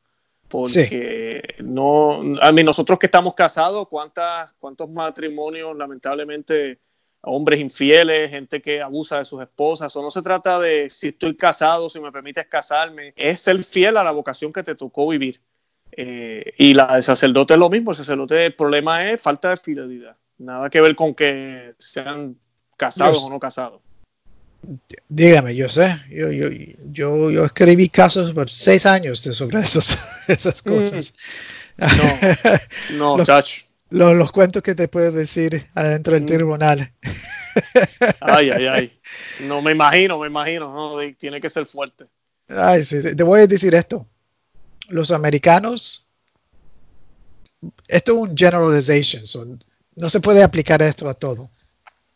Porque no, a mí, nosotros que estamos casados, ¿cuántas, ¿cuántos matrimonios lamentablemente hombres infieles, gente que abusa de sus esposas. O no se trata de si estoy casado, si me permites casarme. Es ser fiel a la vocación que te tocó vivir. Eh, y la de sacerdote es lo mismo. El sacerdote, el problema es falta de fidelidad. Nada que ver con que sean casados o no casados. Dígame, yo sé, yo, yo, yo, yo escribí casos por seis años sobre esos, esas mm. cosas. No, no, chacho los, cuentos que te puedo decir adentro del mm. tribunal. Ay, ay, ay. No me imagino, me imagino. No, tiene que ser fuerte. Ay, sí, sí. Te voy a decir esto. Los americanos, esto es un generalization, no se puede aplicar esto a todo.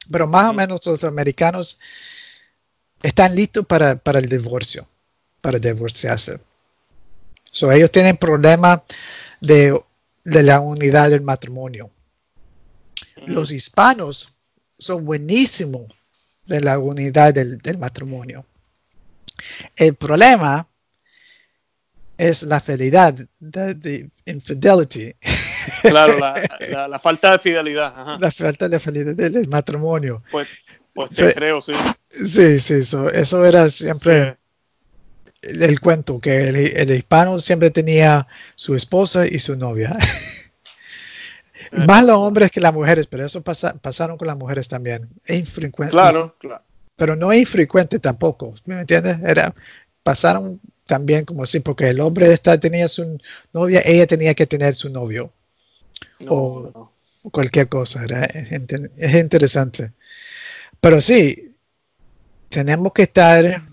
Pero más o mm. menos los americanos están listos para, para el divorcio, para divorciarse. So, ellos tienen problemas de de la unidad del matrimonio. Los hispanos son buenísimos de la unidad del, matrimonio. El problema es la fidelidad, de, infidelity. Claro, la, falta de fidelidad. La falta de fidelidad del, matrimonio. Pues, pues te creo, sí. Sí, sí, eso, era siempre el, cuento, que el, hispano siempre tenía su esposa y su novia. Más los hombres que las mujeres, pero eso pasa, pasaron con las mujeres también. Infrecuente. Claro, claro. Pero no infrecuente tampoco, ¿me entiendes? Era, pasaron también como así, porque el hombre está, tenía su novia, ella tenía que tener su novio. o, cualquier cosa. Es, es interesante. Pero sí, tenemos que estar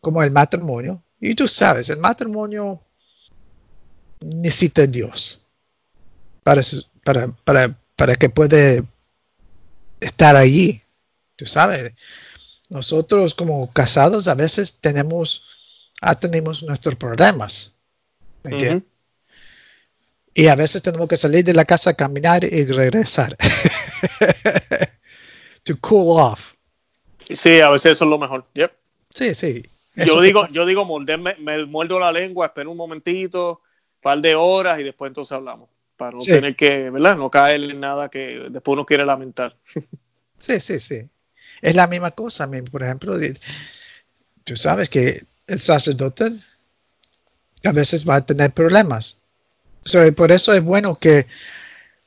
como el matrimonio. Y tú sabes, el matrimonio necesita Dios para, para, para, para que puede estar allí. Tú sabes, nosotros como casados a veces tenemos, ah, tenemos nuestros problemas. Y a veces tenemos que salir de la casa, caminar y regresar. to cool off. Sí, a veces eso es lo mejor. Yep. Sí, sí yo digo, yo digo, me muerdo la lengua, espero un momentito, un par de horas y después entonces hablamos. Para no tener que, ¿verdad? No caer en nada que después uno quiere lamentar. Sí, sí, sí. Es la misma cosa. Por ejemplo, tú sabes que el sacerdote a veces va a tener problemas. por eso es bueno que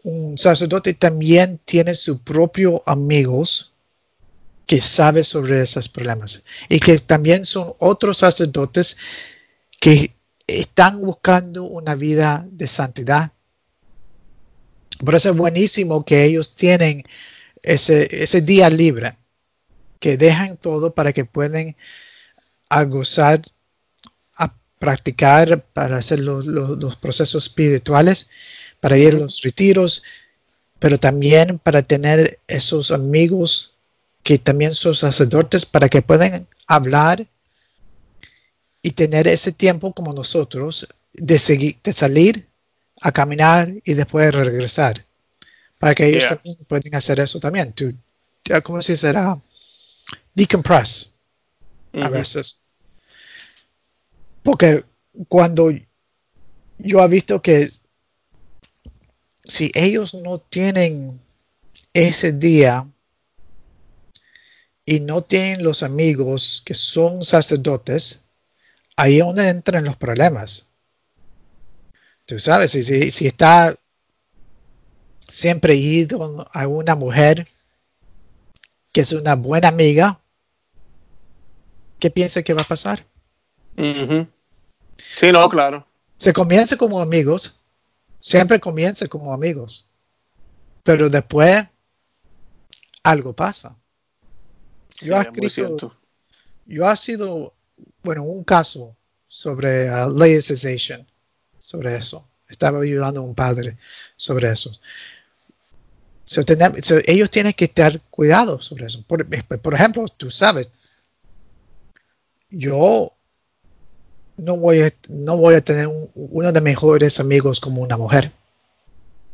un sacerdote también tiene sus propios amigos que sabe sobre esos problemas y que también son otros sacerdotes que están buscando una vida de santidad. Por eso es buenísimo que ellos tienen ese, ese día libre, que dejan todo para que puedan a gozar, a practicar, para hacer los, los procesos espirituales, para ir a los retiros, pero también para tener esos amigos que también son sacerdotes para que puedan hablar y tener ese tiempo como nosotros de, seguir, de salir a caminar y después regresar. Para que ellos también puedan hacer eso también. To, ¿Cómo se será? Decompress a veces. Porque cuando yo he visto que si ellos no tienen ese día y no tienen los amigos que son sacerdotes, ahí es donde entran los problemas. Tú sabes, si, si, está siempre ido a una mujer que es una buena amiga, ¿qué piensa que va a pasar? Sí, no, claro. Se comienza como amigos, siempre comienza como amigos, pero después algo pasa yo, he escrito, yo ha sido, bueno, un caso sobre uh, laicization, sobre eso. Estaba ayudando a un padre sobre eso. ellos tienen que estar cuidados sobre eso. Por, por, ejemplo, tú sabes, yo no voy a, no voy a tener uno de mejores amigos como una mujer.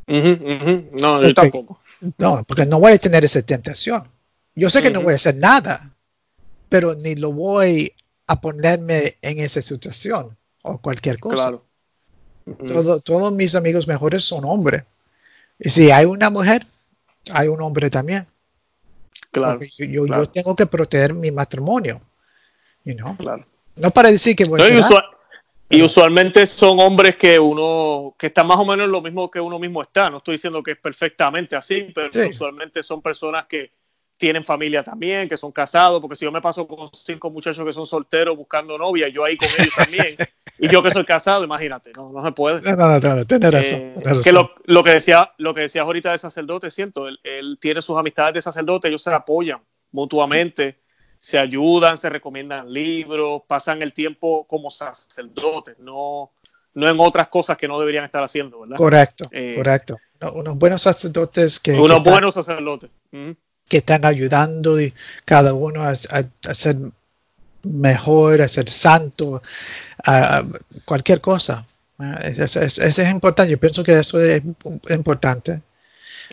No, yo tampoco. No, porque no voy a tener esa tentación. Yo sé que no voy a hacer nada, pero ni lo voy a ponerme en esa situación o cualquier cosa. Claro. todos mis amigos mejores son hombres. Y si hay una mujer, hay un hombre también. Claro. Yo, yo, tengo que proteger mi matrimonio. You know? Claro. No para decir que voy y, usualmente son hombres que uno, que están más o menos lo mismo que uno mismo está. No estoy diciendo que es perfectamente así, pero usualmente son personas que tienen familia también, que son casados, porque si yo me paso con cinco muchachos que son solteros buscando novia, yo ahí con ellos también, y yo que soy casado, imagínate, no, no se puede. No, no, no, tener razón. Eh, que lo, lo, que decía, lo que decías ahorita de sacerdote es cierto, él, él, tiene sus amistades de sacerdote, ellos se apoyan mutuamente se ayudan, se recomiendan libros, pasan el tiempo como sacerdotes, no, no en otras cosas que no deberían estar haciendo, ¿verdad? Correcto, eh, correcto. unos buenos sacerdotes que... Unos buenos sacerdotes. Que están ayudando y cada uno a, ser mejor, a ser santo, a cualquier cosa. Eso es, importante. Yo pienso que eso es importante.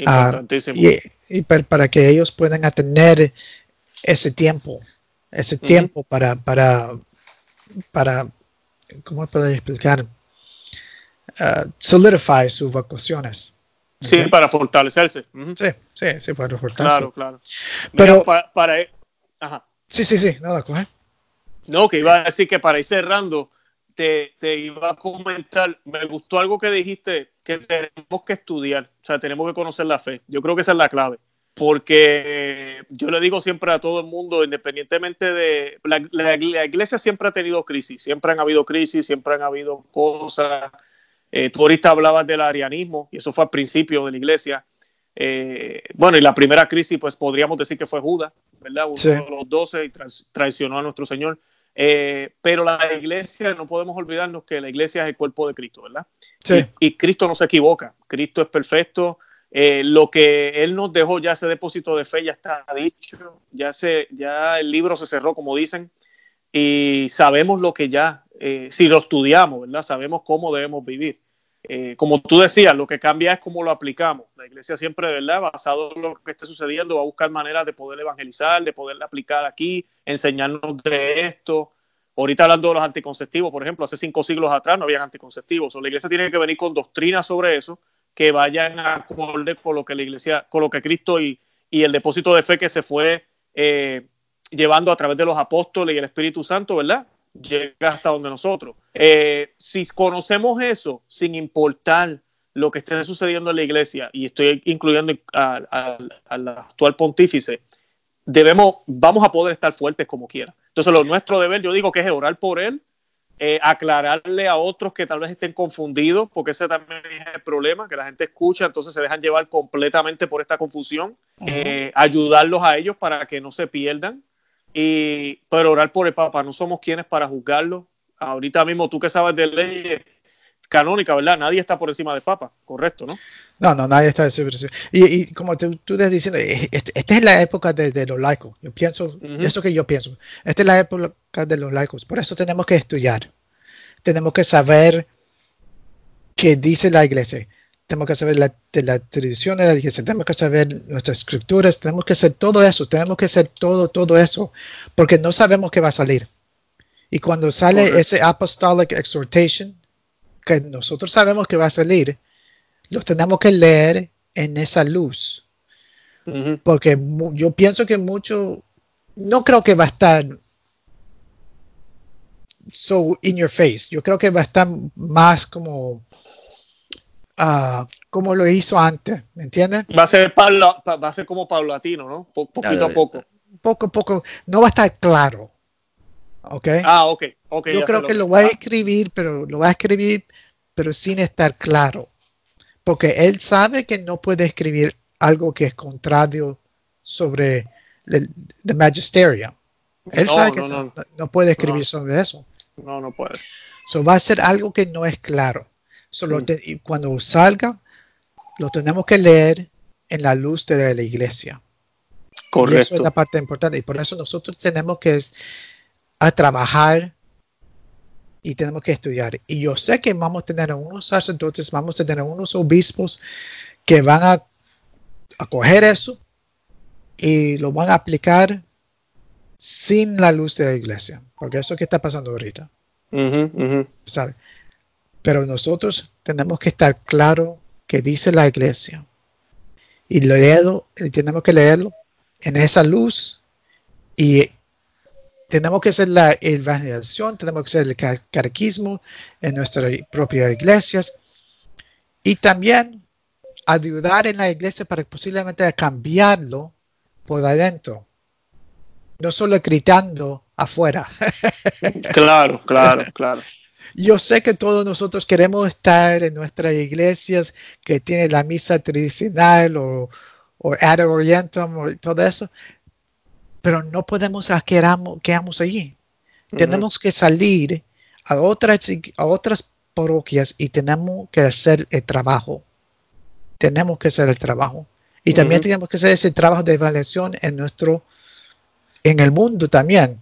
Ah, Importantísimo. y, para, que ellos puedan tener ese tiempo, ese tiempo para, para, para, ¿cómo puedo explicar? Uh, solidify sus vacaciones. Sí, para fortalecerse. Sí, sí, sí, para fortalecerse. Claro, claro. Pero, para, e, Ajá. Sí, sí, sí, nada, coge. No, que iba a decir que para ir cerrando, te, te, iba a comentar, me gustó algo que dijiste, que tenemos que estudiar, o sea, tenemos que conocer la fe. Yo creo que esa es la clave porque yo le digo siempre a todo el mundo, independientemente de... La, iglesia siempre ha tenido crisis, siempre han habido crisis, siempre han habido cosas. Eh, tú ahorita hablabas del arianismo, y eso fue al principio de la iglesia. Eh, bueno, y la primera crisis, pues podríamos decir que fue Judas, ¿verdad? Uno de los doce y traicionó a nuestro Señor. Eh, pero la iglesia, no podemos olvidarnos que la iglesia es el cuerpo de Cristo, ¿verdad? Sí. y Cristo no se equivoca, Cristo es perfecto, eh, lo que él nos dejó ya ese depósito de fe ya está dicho, ya, se, ya el libro se cerró, como dicen, y sabemos lo que ya, eh, si lo estudiamos, ¿verdad? Sabemos cómo debemos vivir. Eh, como tú decías, lo que cambia es cómo lo aplicamos. La iglesia siempre, ¿verdad? Basado en lo que esté sucediendo, va a buscar maneras de poder evangelizar, de poder aplicar aquí, enseñarnos de esto. Ahorita hablando de los anticonceptivos, por ejemplo, hace cinco siglos atrás no habían anticonceptivos. O la iglesia tiene que venir con doctrina sobre eso que vayan a acorde con lo que la iglesia, con lo que Cristo y, el depósito de fe que se fue eh, llevando a través de los apóstoles y el Espíritu Santo, ¿verdad? Llega hasta donde nosotros. Eh, si conocemos eso, sin importar lo que esté sucediendo en la iglesia, y estoy incluyendo al actual pontífice, debemos, vamos a poder estar fuertes como quiera. Entonces, lo nuestro deber, yo digo que es orar por él, eh, aclararle a otros que tal vez estén confundidos, porque ese también es el problema, que la gente escucha, entonces se dejan llevar completamente por esta confusión, eh, ayudarlos a ellos para que no se pierdan, y, pero orar por el Papa, no somos quienes para juzgarlo. Ahorita mismo tú que sabes de leyes canónica, ¿verdad? Nadie está por encima del Papa, correcto, ¿no? No, no, nadie está por encima. Y, y como tú, tú estás diciendo, este, esta es la época de, los laicos. Yo pienso, eso que yo pienso. Esta es la época de los laicos. Por eso tenemos que estudiar. Tenemos que saber qué dice la iglesia. Tenemos que saber la, de la tradición de la iglesia. Tenemos que saber nuestras escrituras. Tenemos que hacer todo eso. Tenemos que hacer todo, todo eso. Porque no sabemos qué va a salir. Y cuando sale ese apostolic exhortation, que nosotros sabemos que va a salir, los tenemos que leer en esa luz. Porque yo pienso que mucho, no creo que va a estar so in your face. Yo creo que va a estar más como uh, como lo hizo antes, ¿me entiendes? Va a ser va a ser como paulatino, ¿no? poquito a poco. Poco a poco. No va a estar claro. ¿Ok? Ah, ok. okay Yo creo que lo, voy a escribir, pero lo va a escribir, pero sin estar claro porque él sabe que no puede escribir algo que es contrario sobre el magisterium. Él sabe que no, puede escribir sobre eso. No, no puede. So, va a ser algo que no es claro. Solo mm. y cuando salga, lo tenemos que leer en la luz de la iglesia. Correcto. Y eso es la parte importante. Y por eso nosotros tenemos que a trabajar y tenemos que estudiar. Y yo sé que vamos a tener unos sacerdotes, vamos a tener unos obispos que van a, a coger eso y lo van a aplicar sin la luz de la iglesia, porque eso que está pasando ahorita. Pero nosotros tenemos que estar claro que dice la iglesia y leerlo, tenemos que leerlo en esa luz y tenemos que hacer la evangelización, tenemos que hacer el catequismo en nuestras propias iglesias y también ayudar en la iglesia para posiblemente cambiarlo por adentro, no solo gritando afuera. claro, claro, claro. Yo sé que todos nosotros queremos estar en nuestras iglesias que tienen la misa tradicional o, o Ad Orientem o todo eso, pero no podemos quedamos, quedamos allí. Tenemos que salir a otras, a otras parroquias y tenemos que hacer el trabajo. Tenemos que hacer el trabajo. Y también tenemos que hacer ese trabajo de evaluación en nuestro, en el mundo también.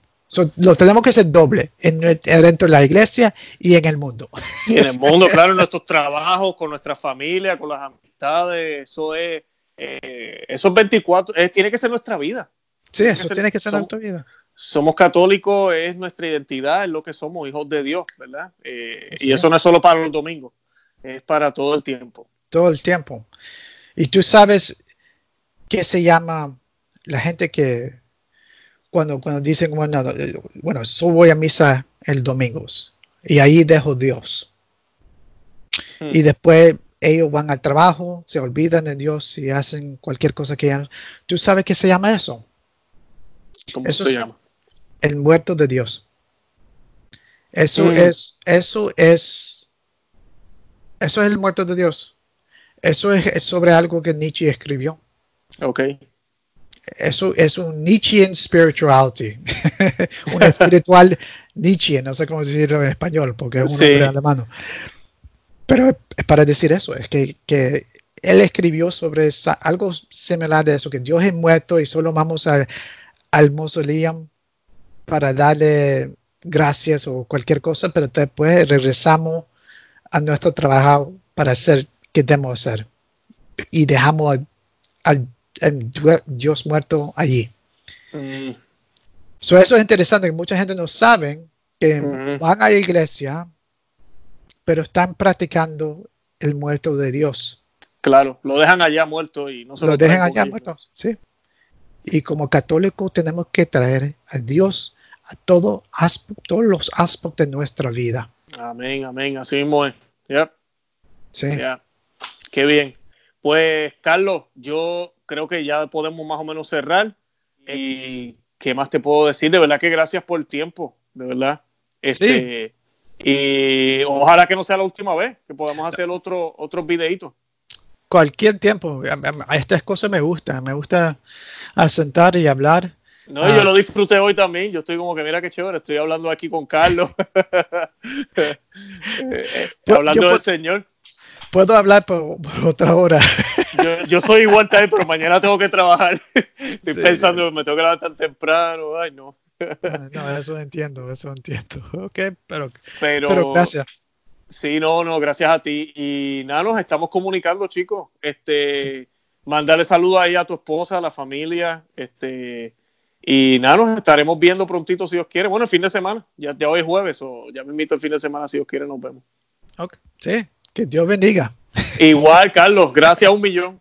lo tenemos que hacer doble en, dentro de la iglesia y en el mundo. Y en el mundo, claro, en nuestros trabajos, con nuestra familia, con las amistades, eso es, eh, esos 24, tiene que ser nuestra vida. Sí, eso tiene que ser nuestra vida. Somos católicos, es nuestra identidad, es lo que somos, hijos de Dios, ¿verdad? Eh, y eso no es solo para los domingos, es para todo el tiempo. Todo el tiempo. Y tú sabes qué se llama la gente que cuando, cuando dicen, bueno, bueno, solo voy a misa el domingo y ahí dejo Dios. Hmm. Y después ellos van al trabajo, se olvidan de Dios y hacen cualquier cosa que ya ¿Tú sabes qué se llama eso? ¿Cómo eso se llama? El muerto de Dios. Eso mm. es, eso es, eso es el muerto de Dios. Eso es, sobre algo que Nietzsche escribió. Ok. Eso es un Nietzschean spirituality. un espiritual Nietzsche, no sé cómo decirlo en español, porque es un nombre alemán. Pero es para decir eso, es que, que él escribió sobre algo similar de eso, que Dios es muerto y solo vamos a, al mausoleo para darle gracias o cualquier cosa, pero después regresamos a nuestro trabajo para hacer que debemos hacer y dejamos al, Dios muerto allí. Mm. eso es interesante que mucha gente no sabe que mm. van a la iglesia, pero están practicando el muerto de Dios. Claro, lo dejan allá muerto y no se lo, lo dejan allá muerto, sí. Y como católicos tenemos que traer a Dios a todo todos los aspectos de nuestra vida. Amén, amén. Así mismo es. Sí. Qué bien. Pues, Carlos, yo creo que ya podemos más o menos cerrar. ¿Y qué más te puedo decir? De verdad que gracias por el tiempo, de verdad. Este, Y ojalá que no sea la última vez, que podamos hacer otro, otros videitos cualquier tiempo. A, estas cosas me gusta, me gusta sentar y hablar. No, yo ah. lo disfruté hoy también. Yo estoy como que, mira qué chévere, estoy hablando aquí con Carlos. Eh, hablando del Señor. Puedo hablar por, otra hora. yo, soy igual también, pero mañana tengo que trabajar. Estoy pensando, me tengo que levantar temprano. Ay, no. Ah, no, eso entiendo, eso entiendo. Ok, pero, pero gracias. Sí, no, no, gracias a ti. Y nada, nos estamos comunicando, chicos. Este, mandarle saludos ahí a tu esposa, a la familia. Este, y nada, nos estaremos viendo prontito si Dios quiere. Bueno, el fin de semana. Ya, hoy es jueves, o ya me invito el fin de semana si Dios quiere, nos vemos. Ok, sí, que Dios bendiga. Igual, Carlos, gracias a un millón.